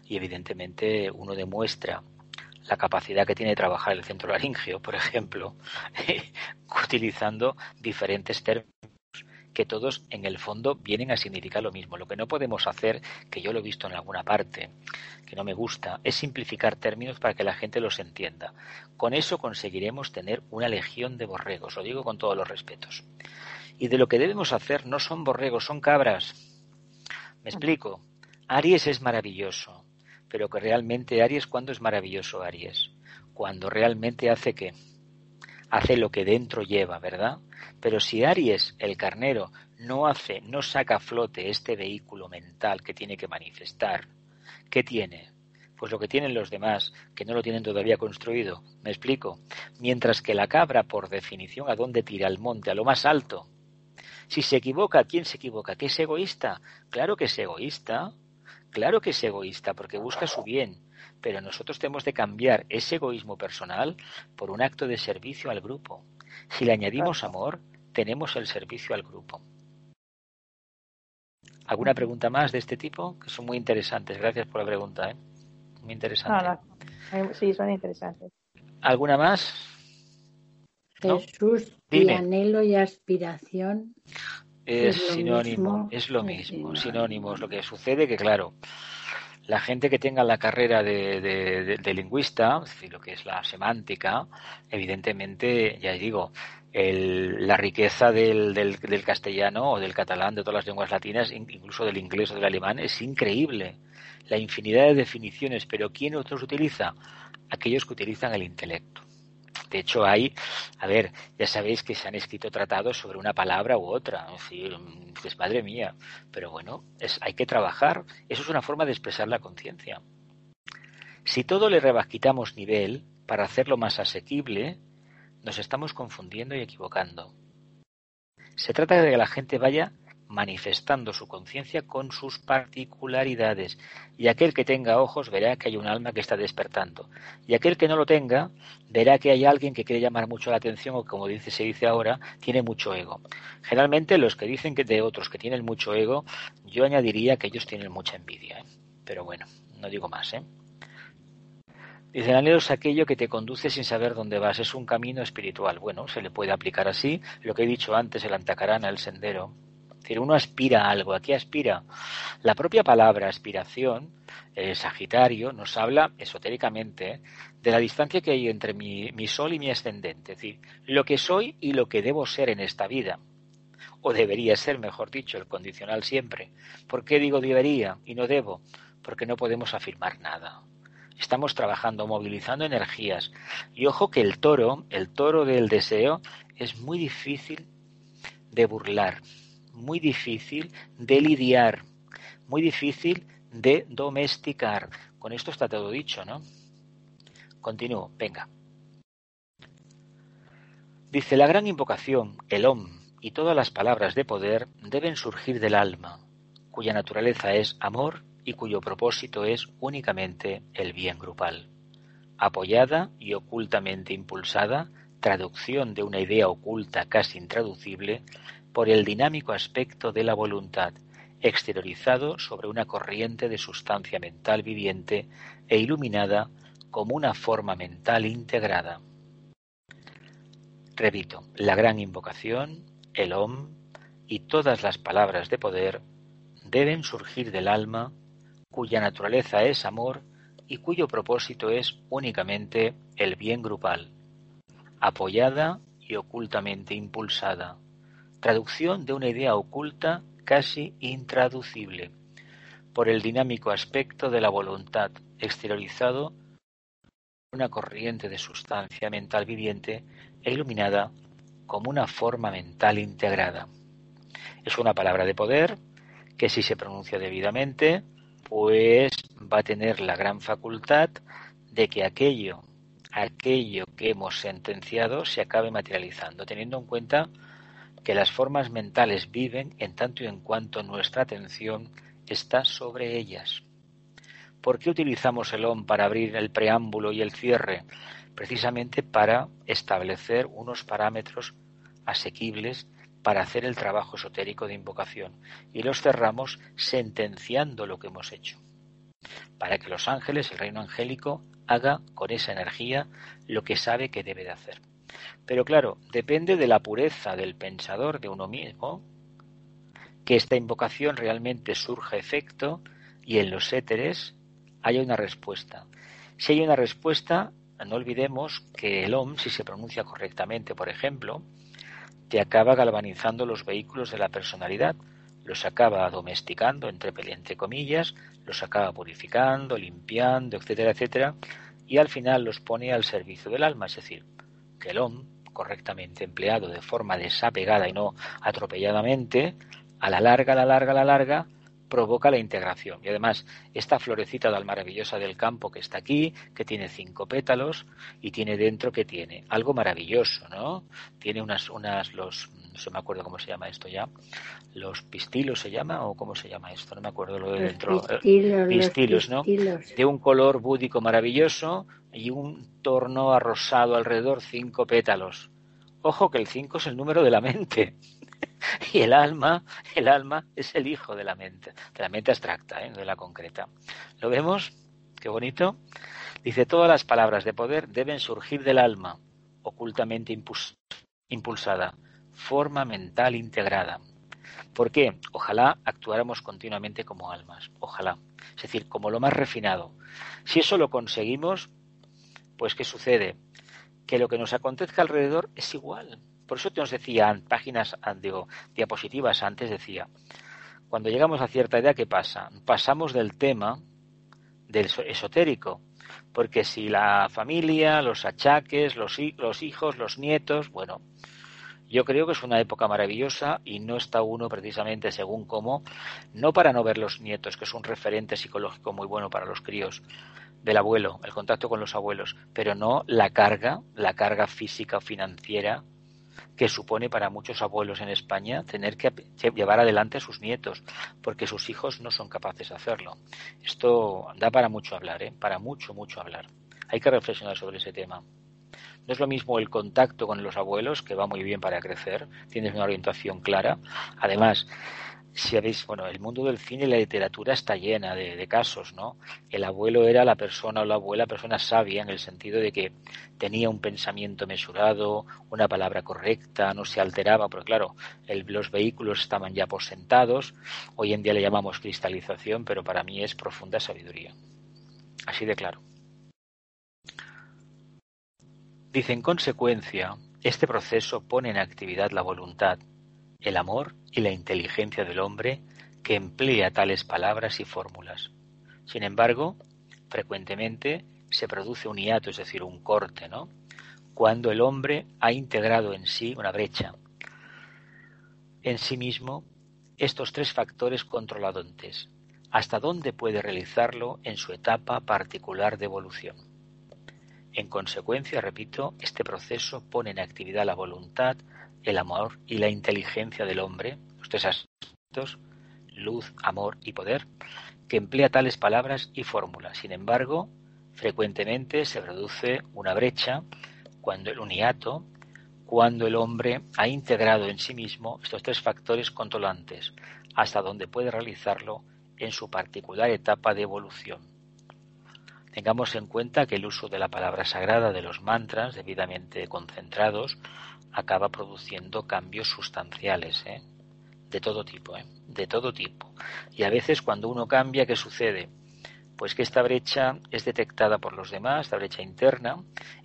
y evidentemente uno demuestra la capacidad que tiene de trabajar el centro laringeo, por ejemplo, utilizando diferentes términos que todos en el fondo vienen a significar lo mismo. Lo que no podemos hacer, que yo lo he visto en alguna parte, que no me gusta, es simplificar términos para que la gente los entienda. Con eso conseguiremos tener una legión de borregos, lo digo con todos los respetos. Y de lo que debemos hacer no son borregos, son cabras. Me explico. Aries es maravilloso, pero que realmente Aries, ¿cuándo es maravilloso Aries? Cuando realmente hace qué? Hace lo que dentro lleva, ¿verdad? Pero si Aries, el carnero, no hace, no saca a flote este vehículo mental que tiene que manifestar, ¿qué tiene? Pues lo que tienen los demás, que no lo tienen todavía construido. ¿Me explico? Mientras que la cabra, por definición, ¿a dónde tira? Al monte, a lo más alto. Si se equivoca, ¿quién se equivoca? ¿Que es egoísta? Claro que es egoísta. Claro que es egoísta, porque busca su bien. Pero nosotros tenemos de cambiar ese egoísmo personal por un acto de servicio al grupo. Si le añadimos amor, tenemos el servicio al grupo. ¿Alguna pregunta más de este tipo? Que son muy interesantes. Gracias por la pregunta. ¿eh? Muy interesante. No, no. Sí, son interesantes. ¿Alguna más? ¿No? Jesús, y anhelo y aspiración. Es, es sinónimo, mismo. es lo mismo, sinónimos. Lo que sucede que, claro, la gente que tenga la carrera de, de, lingüista, es decir, lo que es la semántica, evidentemente, ya digo, el, la riqueza del, del, del, castellano o del catalán, de todas las lenguas latinas, incluso del inglés o del alemán, es increíble. La infinidad de definiciones, pero ¿quién otros utiliza? Aquellos que utilizan el intelecto. De hecho, hay, a ver, ya sabéis que se han escrito tratados sobre una palabra u otra. Es decir, es madre mía. Pero bueno, es, hay que trabajar. Eso es una forma de expresar la conciencia. Si todo le rebasquitamos nivel para hacerlo más asequible, nos estamos confundiendo y equivocando. Se trata de que la gente vaya manifestando su conciencia con sus particularidades. Y aquel que tenga ojos verá que hay un alma que está despertando. Y aquel que no lo tenga verá que hay alguien que quiere llamar mucho la atención o como dice, se dice ahora, tiene mucho ego. Generalmente los que dicen que de otros que tienen mucho ego, yo añadiría que ellos tienen mucha envidia. ¿eh? Pero bueno, no digo más. ¿eh? Dice, el anhelo es aquello que te conduce sin saber dónde vas, es un camino espiritual. Bueno, se le puede aplicar así. Lo que he dicho antes, el antacarana, el sendero. Decir, uno aspira a algo. ¿A qué aspira? La propia palabra aspiración, el Sagitario, nos habla esotéricamente de la distancia que hay entre mi, mi sol y mi ascendente. Es decir, lo que soy y lo que debo ser en esta vida o debería ser, mejor dicho, el condicional siempre. ¿Por qué digo debería y no debo? Porque no podemos afirmar nada. Estamos trabajando, movilizando energías. Y ojo que el toro, el toro del deseo, es muy difícil de burlar, muy difícil de lidiar, muy difícil de domesticar. Con esto está todo dicho, ¿no? Continúo, venga. Dice, la gran invocación, el Om, y todas las palabras de poder deben surgir del alma, cuya naturaleza es amor y cuyo propósito es únicamente el bien grupal. Apoyada y ocultamente impulsada, traducción de una idea oculta casi intraducible, por el dinámico aspecto de la voluntad, exteriorizado sobre una corriente de sustancia mental viviente e iluminada como una forma mental integrada. Repito, la gran invocación, el OM y todas las palabras de poder deben surgir del alma cuya naturaleza es amor y cuyo propósito es únicamente el bien grupal, apoyada y ocultamente impulsada, traducción de una idea oculta casi intraducible, por el dinámico aspecto de la voluntad, exteriorizado una corriente de sustancia mental viviente e iluminada como una forma mental integrada. Es una palabra de poder que si se pronuncia debidamente pues va a tener la gran facultad de que aquello, aquello que hemos sentenciado se acabe materializando, teniendo en cuenta que las formas mentales viven en tanto y en cuanto nuestra atención está sobre ellas. ¿Por qué utilizamos el OM para abrir el preámbulo y el cierre? Precisamente para establecer unos parámetros asequibles para hacer el trabajo esotérico de invocación y los cerramos sentenciando lo que hemos hecho, para que los ángeles, el reino angélico, haga con esa energía lo que sabe que debe de hacer. Pero claro, depende de la pureza del pensador de uno mismo que esta invocación realmente surja efecto y en los éteres haya una respuesta. Si hay una respuesta, no olvidemos que el OM, si se pronuncia correctamente, por ejemplo, te acaba galvanizando los vehículos de la personalidad, los acaba domesticando, entre, entre comillas, los acaba purificando, limpiando, etcétera, etcétera, y al final los pone al servicio del alma, es decir, que el OM, correctamente empleado de forma desapegada y no atropelladamente, a la larga, a la larga, a la larga, provoca la integración. Y además, esta florecita tan maravillosa del campo que está aquí, que tiene cinco pétalos y tiene dentro que tiene algo maravilloso, ¿no? Tiene unas, unas, los, no se me acuerdo cómo se llama esto ya, los pistilos se llama o cómo se llama esto, no me acuerdo lo de dentro. Pistilos, pistilos, ¿no? De un color búdico maravilloso y un torno arrosado alrededor, cinco pétalos. Ojo que el cinco es el número de la mente. y el alma, el alma es el hijo de la mente, de la mente abstracta, ¿eh? de la concreta. ¿Lo vemos? Qué bonito. Dice, todas las palabras de poder deben surgir del alma, ocultamente impulsada, forma mental integrada. ¿Por qué? Ojalá actuáramos continuamente como almas, ojalá. Es decir, como lo más refinado. Si eso lo conseguimos, pues ¿qué sucede? Que lo que nos acontezca alrededor es igual. Por eso te os decía páginas, digo, diapositivas antes, decía, cuando llegamos a cierta edad, ¿qué pasa? Pasamos del tema del esotérico, porque si la familia, los achaques, los, los hijos, los nietos, bueno, yo creo que es una época maravillosa y no está uno precisamente según cómo, no para no ver los nietos, que es un referente psicológico muy bueno para los críos del abuelo, el contacto con los abuelos, pero no la carga, la carga física o financiera que supone para muchos abuelos en España tener que llevar adelante a sus nietos, porque sus hijos no son capaces de hacerlo. Esto da para mucho hablar, ¿eh? para mucho, mucho hablar. Hay que reflexionar sobre ese tema. No es lo mismo el contacto con los abuelos, que va muy bien para crecer, tienes una orientación clara. Además, si habéis, bueno, el mundo del cine y la literatura está llena de, casos, ¿no? El abuelo era la persona o la abuela persona sabia en el sentido de que tenía un pensamiento mesurado, una palabra correcta, no se alteraba, porque claro, los vehículos estaban ya posentados, hoy en día le llamamos cristalización, pero para mí es profunda sabiduría. Así de claro. Dice, en consecuencia, este proceso pone en actividad la voluntad, el amor y la inteligencia del hombre que emplea tales palabras y fórmulas. Sin embargo, frecuentemente se produce un hiato, es decir, un corte, ¿no? Cuando el hombre ha integrado en sí una brecha. En sí mismo, estos tres factores controladores, hasta dónde puede realizarlo en su etapa particular de evolución. En consecuencia, repito, este proceso pone en actividad la voluntad, el amor y la inteligencia del hombre, los tres aspectos, luz, amor y poder, que emplea tales palabras y fórmulas. Sin embargo, frecuentemente se produce una brecha cuando el uniato, cuando el hombre ha integrado en sí mismo estos tres factores controlantes, hasta donde puede realizarlo en su particular etapa de evolución. Tengamos en cuenta que el uso de la palabra sagrada de los mantras debidamente concentrados acaba produciendo cambios sustanciales, ¿eh? de todo tipo, ¿eh? de todo tipo. Y a veces cuando uno cambia, ¿qué sucede? Pues que esta brecha es detectada por los demás, esta brecha interna,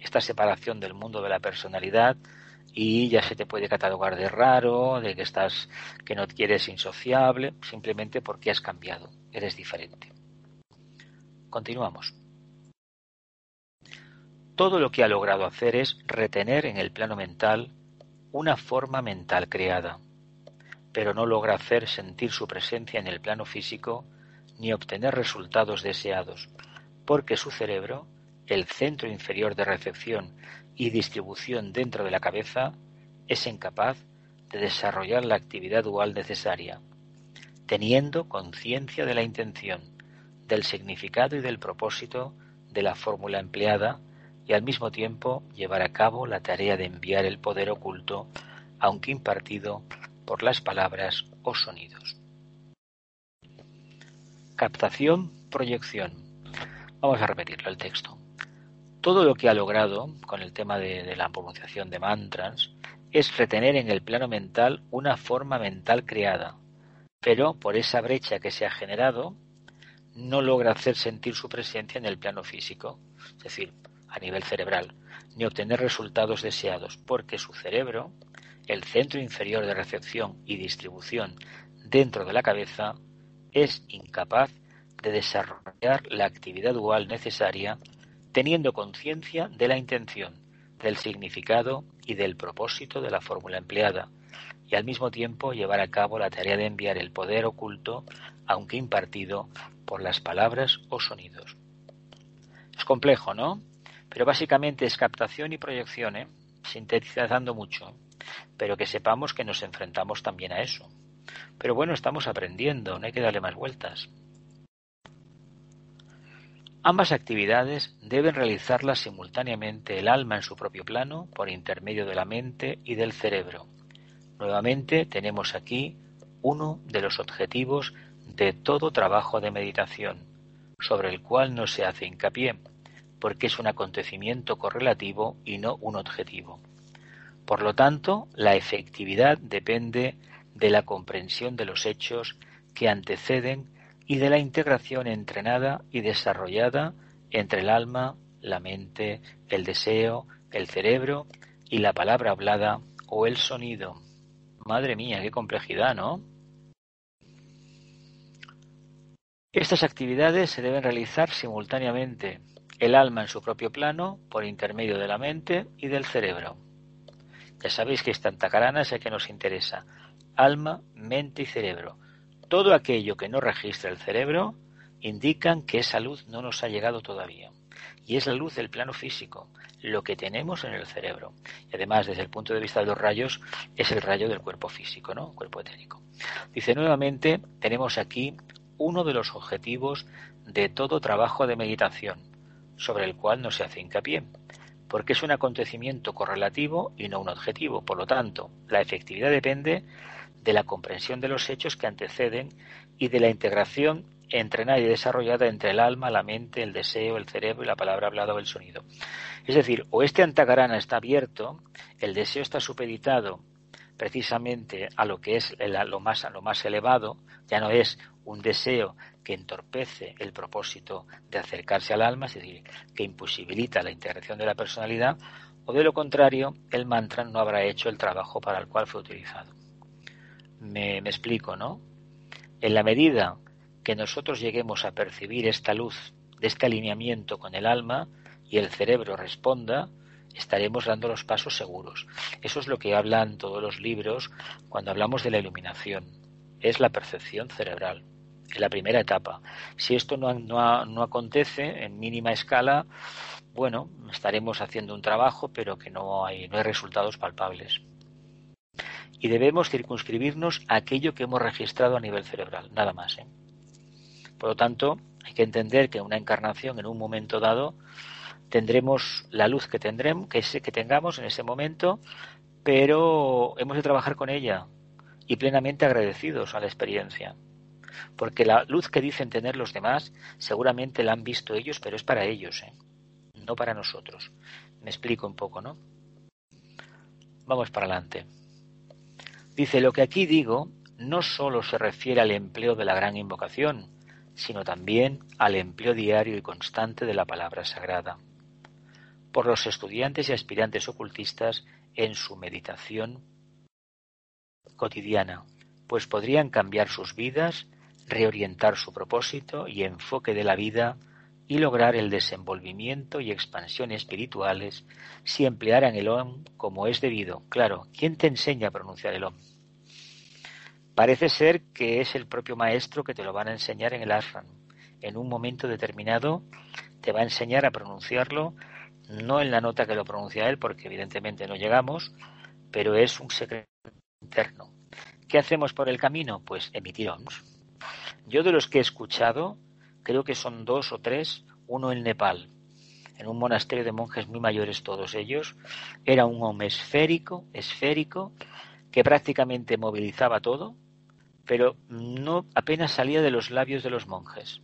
esta separación del mundo de la personalidad, y ya se te puede catalogar de raro, de que estás, que no quieres insociable, simplemente porque has cambiado, eres diferente. Continuamos todo lo que ha logrado hacer es retener en el plano mental una forma mental creada, pero no logra hacer sentir su presencia en el plano físico ni obtener resultados deseados, porque su cerebro, el centro inferior de recepción y distribución dentro de la cabeza, es incapaz de desarrollar la actividad dual necesaria, teniendo conciencia de la intención, del significado y del propósito de la fórmula empleada y al mismo tiempo llevar a cabo la tarea de enviar el poder oculto, aunque impartido por las palabras o sonidos. Captación, proyección. Vamos a repetirlo el texto. Todo lo que ha logrado con el tema de, la pronunciación de mantras es retener en el plano mental una forma mental creada, pero por esa brecha que se ha generado, no logra hacer sentir su presencia en el plano físico. Es decir, a nivel cerebral, ni obtener resultados deseados, porque su cerebro, el centro inferior de recepción y distribución dentro de la cabeza, es incapaz de desarrollar la actividad dual necesaria teniendo conciencia de la intención, del significado y del propósito de la fórmula empleada, y al mismo tiempo llevar a cabo la tarea de enviar el poder oculto, aunque impartido por las palabras o sonidos. Es complejo, ¿no? Pero básicamente es captación y proyección, ¿eh? sintetizando mucho. Pero que sepamos que nos enfrentamos también a eso. Pero bueno, estamos aprendiendo, no hay que darle más vueltas. Ambas actividades deben realizarlas simultáneamente el alma en su propio plano por intermedio de la mente y del cerebro. Nuevamente tenemos aquí uno de los objetivos de todo trabajo de meditación, sobre el cual no se hace hincapié, porque es un acontecimiento correlativo y no un objetivo. Por lo tanto, la efectividad depende de la comprensión de los hechos que anteceden y de la integración entrenada y desarrollada entre el alma, la mente, el deseo, el cerebro y la palabra hablada o el sonido. Madre mía, qué complejidad, ¿no? Estas actividades se deben realizar simultáneamente, el alma en su propio plano, por intermedio de la mente y del cerebro. Ya sabéis que esta antacarana es el que nos interesa. Alma, mente y cerebro. Todo aquello que no registra el cerebro indican que esa luz no nos ha llegado todavía. Y es la luz del plano físico, lo que tenemos en el cerebro. Y además, desde el punto de vista de los rayos, es el rayo del cuerpo físico, ¿no? Cuerpo etérico. Dice nuevamente, tenemos aquí uno de los objetivos de todo trabajo de meditación, sobre el cual no se hace hincapié, porque es un acontecimiento correlativo y no un objetivo. Por lo tanto, la efectividad depende de la comprensión de los hechos que anteceden y de la integración entrenada y desarrollada entre el alma, la mente, el deseo, el cerebro y la palabra hablada o el sonido. Es decir, o este antagarana está abierto, el deseo está supeditado precisamente a lo que es lo, más, a lo más elevado, ya no es un deseo que entorpece el propósito de acercarse al alma, es decir, que imposibilita la integración de la personalidad, o de lo contrario, el mantra no habrá hecho el trabajo para el cual fue utilizado. Me, me explico, ¿no? En la medida que nosotros lleguemos a percibir esta luz de este alineamiento con el alma y el cerebro responda, estaremos dando los pasos seguros. Eso es lo que hablan todos los libros cuando hablamos de la iluminación. Es la percepción cerebral, en la primera etapa. Si esto no, no, acontece en mínima escala, bueno, estaremos haciendo un trabajo, pero que no hay, no hay resultados palpables. Y debemos circunscribirnos a aquello que hemos registrado a nivel cerebral, nada más. ¿eh? Por lo tanto, hay que entender que una encarnación, en un momento dado, tendremos la luz que tendremos, que, que tengamos en ese momento, pero hemos de trabajar con ella y plenamente agradecidos a la experiencia. Porque la luz que dicen tener los demás, seguramente la han visto ellos, pero es para ellos, ¿eh? no para nosotros. Me explico un poco, ¿no? Vamos para adelante. Dice, lo que aquí digo no solo se refiere al empleo de la gran invocación, sino también al empleo diario y constante de la palabra sagrada. Por los estudiantes y aspirantes ocultistas en su meditación cotidiana, pues podrían cambiar sus vidas, reorientar su propósito y enfoque de la vida y lograr el desenvolvimiento y expansión espirituales si emplearan el OM como es debido. Claro, ¿quién te enseña a pronunciar el OM? Parece ser que es el propio maestro que te lo van a enseñar en el ashram. En un momento determinado te va a enseñar a pronunciarlo, no en la nota que lo pronuncia él, porque evidentemente no llegamos, pero es un secreto interno. ¿Qué hacemos por el camino? Pues emitir OMS. Yo de los que he escuchado, creo que son dos o tres, uno en Nepal, en un monasterio de monjes muy mayores todos ellos, era un OM esférico, esférico, que prácticamente movilizaba todo, pero no apenas salía de los labios de los monjes.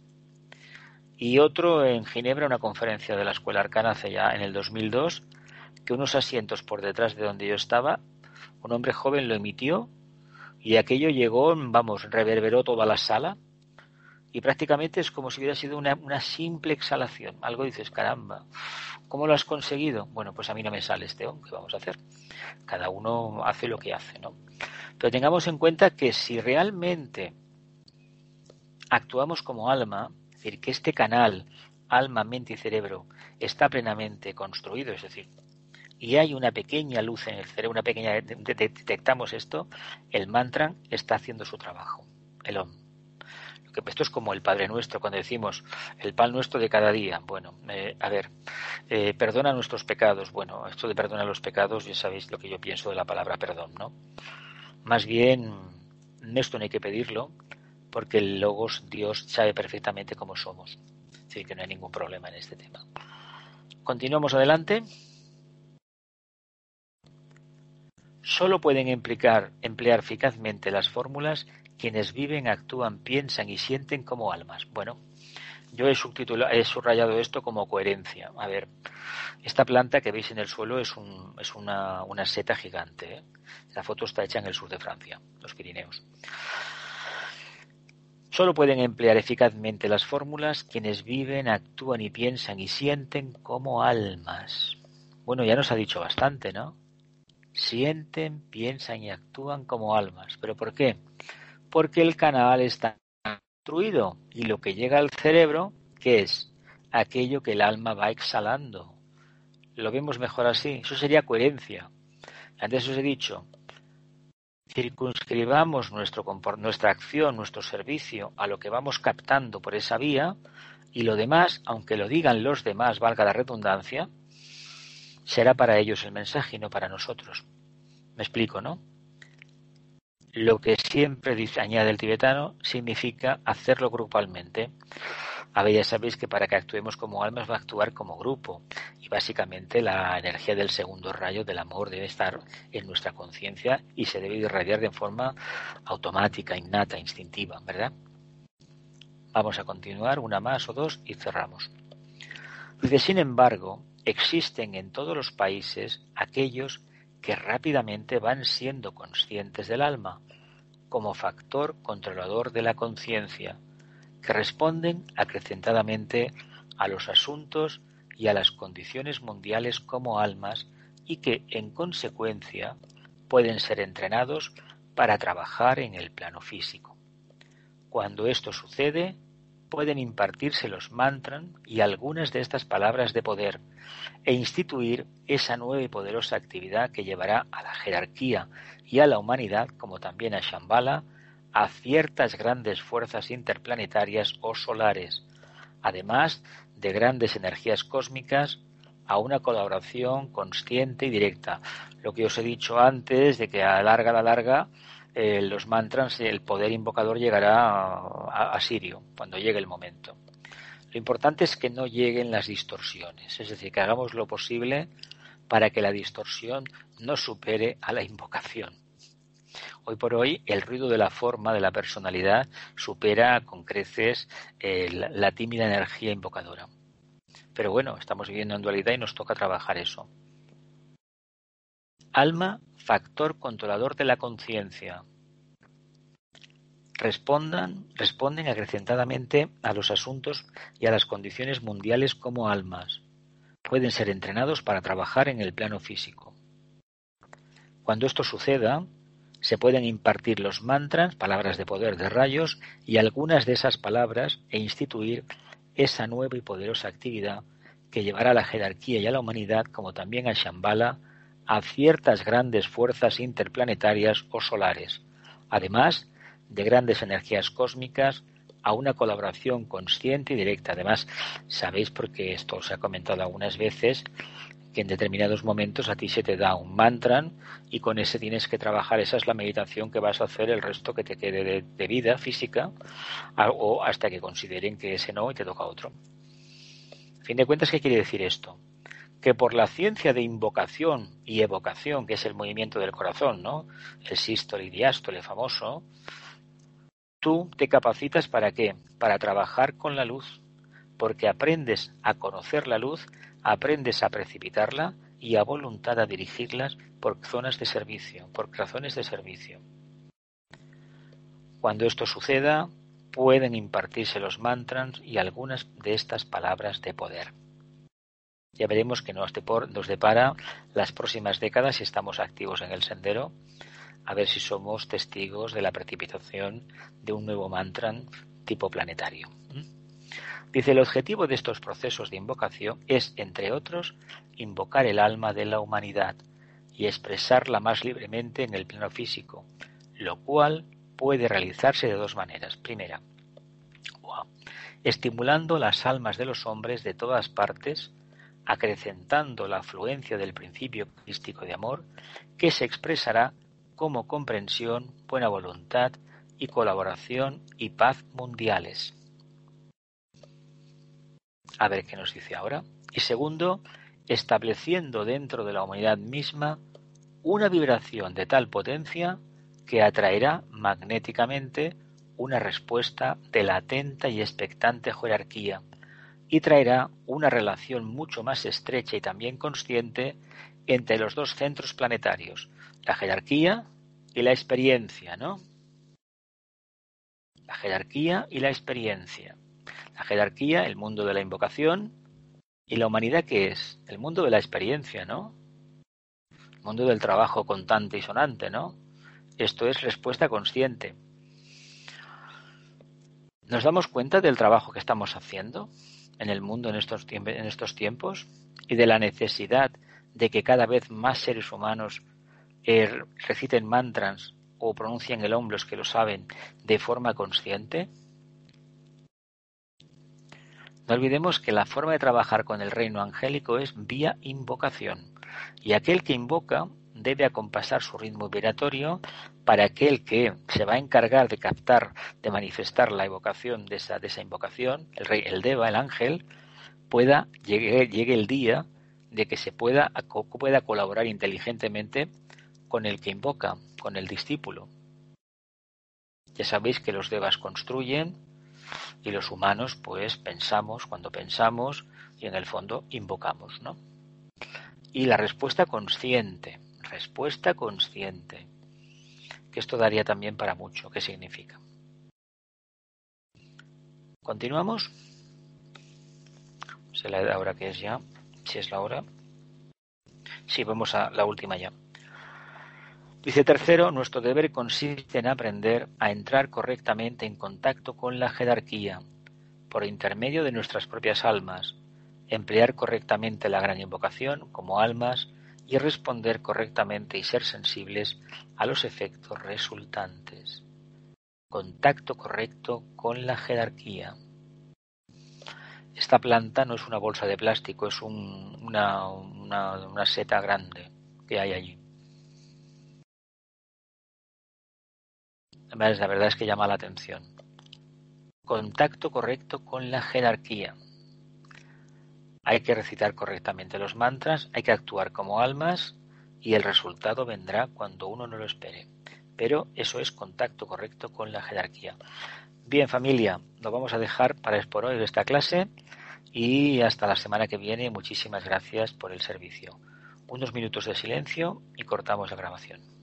Y otro en Ginebra, una conferencia de la Escuela Arcana hace ya en el 2002, que unos asientos por detrás de donde yo estaba, un hombre joven lo emitió y aquello llegó, vamos, reverberó toda la sala y prácticamente es como si hubiera sido una, simple exhalación. Algo dices, caramba, ¿cómo lo has conseguido? Bueno, pues a mí no me sale este ¿qué vamos a hacer? Cada uno hace lo que hace, ¿no? Pero tengamos en cuenta que si realmente actuamos como alma, es decir, que este canal alma, mente y cerebro está plenamente construido, es decir, y hay una pequeña luz en el cerebro, una pequeña detectamos esto, el mantra está haciendo su trabajo, el OM. Esto es como el Padre Nuestro, cuando decimos el pan nuestro de cada día. Bueno, eh, a ver, eh, perdona nuestros pecados. Bueno, esto de perdona los pecados, ya sabéis lo que yo pienso de la palabra perdón, ¿no? Más bien, esto no hay que pedirlo, porque el Logos, Dios, sabe perfectamente cómo somos. Así que no hay ningún problema en este tema. Continuamos adelante. Solo pueden emplear, emplear eficazmente las fórmulas quienes viven, actúan, piensan y sienten como almas. Bueno, Yo he, he subrayado esto como coherencia. A ver, esta planta que veis en el suelo es, un, es una, una, seta gigante. ¿eh? La foto está hecha en el sur de Francia, los Pirineos. Solo pueden emplear eficazmente las fórmulas quienes viven, actúan y piensan y sienten como almas. Bueno, ya nos ha dicho bastante, ¿no? Sienten, piensan y actúan como almas. ¿Pero por qué? Porque el canal está construido y lo que llega al cerebro, ¿qué es? Aquello que el alma va exhalando. Lo vemos mejor así. Eso sería coherencia. Antes os he dicho, circunscribamos nuestra acción, nuestro servicio a lo que vamos captando por esa vía y lo demás, aunque lo digan los demás, valga la redundancia, será para ellos el mensaje y no para nosotros. Me explico, ¿no? Lo que siempre añade el tibetano significa hacerlo grupalmente. A ver, ya sabéis que para que actuemos como almas va a actuar como grupo y básicamente la energía del segundo rayo del amor debe estar en nuestra conciencia y se debe irradiar de forma automática, innata, instintiva, ¿verdad? Vamos a continuar una más o dos y cerramos. Dice, sin embargo, existen en todos los países aquellos que rápidamente van siendo conscientes del alma como factor controlador de la conciencia, que responden acrecentadamente a los asuntos y a las condiciones mundiales como almas y que, en consecuencia, pueden ser entrenados para trabajar en el plano físico. Cuando esto sucede, pueden impartirse los mantras y algunas de estas palabras de poder e instituir esa nueva y poderosa actividad que llevará a la jerarquía y a la humanidad, como también a Shambhala, a ciertas grandes fuerzas interplanetarias o solares, además de grandes energías cósmicas, a una colaboración consciente y directa. Lo que os he dicho antes, de que a larga, la larga, eh, los mantras, el poder invocador llegará a, Sirio cuando llegue el momento. Lo importante es que no lleguen las distorsiones, es decir, que hagamos lo posible para que la distorsión no supere a la invocación. Hoy por hoy el ruido de la forma, de la personalidad, supera con creces eh, la tímida energía invocadora. Pero bueno, estamos viviendo en dualidad y nos toca trabajar eso. Alma, factor controlador de la conciencia. Respondan, responden acrecentadamente a los asuntos y a las condiciones mundiales como almas. Pueden ser entrenados para trabajar en el plano físico. Cuando esto suceda, se pueden impartir los mantras, palabras de poder de rayos, y algunas de esas palabras e instituir esa nueva y poderosa actividad que llevará a la jerarquía y a la humanidad, como también a Shambhala, a ciertas grandes fuerzas interplanetarias o solares, además de grandes energías cósmicas, a una colaboración consciente y directa. Además, sabéis, porque esto se ha comentado algunas veces, que en determinados momentos a ti se te da un mantra y con ese tienes que trabajar. Esa es la meditación que vas a hacer el resto que te quede de, de vida física o hasta que consideren que ese no y te toca otro. A fin de cuentas, ¿qué quiere decir esto? Que por la ciencia de invocación y evocación, que es el movimiento del corazón, ¿no? El sístole y diástole famoso, tú te capacitas para qué? Para trabajar con la luz, porque aprendes a conocer la luz, aprendes a precipitarla y a voluntad a dirigirlas por zonas de servicio, por razones de servicio. Cuando esto suceda, pueden impartirse los mantras y algunas de estas palabras de poder. Ya veremos que nos, depara las próximas décadas si estamos activos en el sendero, a ver si somos testigos de la precipitación de un nuevo mantra tipo planetario. Dice, el objetivo de estos procesos de invocación es, entre otros, invocar el alma de la humanidad y expresarla más libremente en el plano físico, lo cual puede realizarse de dos maneras. Primera, estimulando las almas de los hombres de todas partes, acrecentando la afluencia del principio crístico de amor, que se expresará como comprensión, buena voluntad y colaboración y paz mundiales. A ver qué nos dice ahora. Y segundo, estableciendo dentro de la humanidad misma una vibración de tal potencia que atraerá magnéticamente una respuesta de la atenta y expectante jerarquía y traerá una relación mucho más estrecha y también consciente entre los dos centros planetarios, la jerarquía y la experiencia, ¿no? La jerarquía y la experiencia. La jerarquía, el mundo de la invocación, y la humanidad ¿qué es? El mundo de la experiencia, ¿no? El mundo del trabajo contante y sonante, ¿no? Esto es respuesta consciente. ¿Nos damos cuenta del trabajo que estamos haciendo en el mundo en estos, en estos tiempos y de la necesidad de que cada vez más seres humanos eh, reciten mantras o pronuncien el hombro, que lo saben, de forma consciente? No olvidemos que la forma de trabajar con el reino angélico es vía invocación, y aquel que invoca debe acompasar su ritmo vibratorio para aquel que se va a encargar de captar, de manifestar la evocación de esa, invocación, el rey, el Deva, el ángel, pueda, llegue, llegue el día de que se pueda, pueda colaborar inteligentemente con el que invoca, con el discípulo. Ya sabéis que los devas construyen y los humanos pues pensamos cuando pensamos y en el fondo invocamos, ¿no? Y la respuesta consciente, respuesta consciente, que esto daría también para mucho. ¿Qué significa? ¿Continuamos? ¿Se la hora que es ya? Si es la hora. Sí, vamos a la última ya. Dice tercero, nuestro deber consiste en aprender a entrar correctamente en contacto con la jerarquía, por intermedio de nuestras propias almas, emplear correctamente la gran invocación como almas y responder correctamente y ser sensibles a los efectos resultantes. Contacto correcto con la jerarquía. Esta planta no es una bolsa de plástico, es una, una seta grande que hay allí. La verdad es que llama la atención. Contacto correcto con la jerarquía. Hay que recitar correctamente los mantras, hay que actuar como almas y el resultado vendrá cuando uno no lo espere. Pero eso es contacto correcto con la jerarquía. Bien familia, lo vamos a dejar para por hoy esta clase y hasta la semana que viene. Muchísimas gracias por el servicio. Unos minutos de silencio y cortamos la grabación.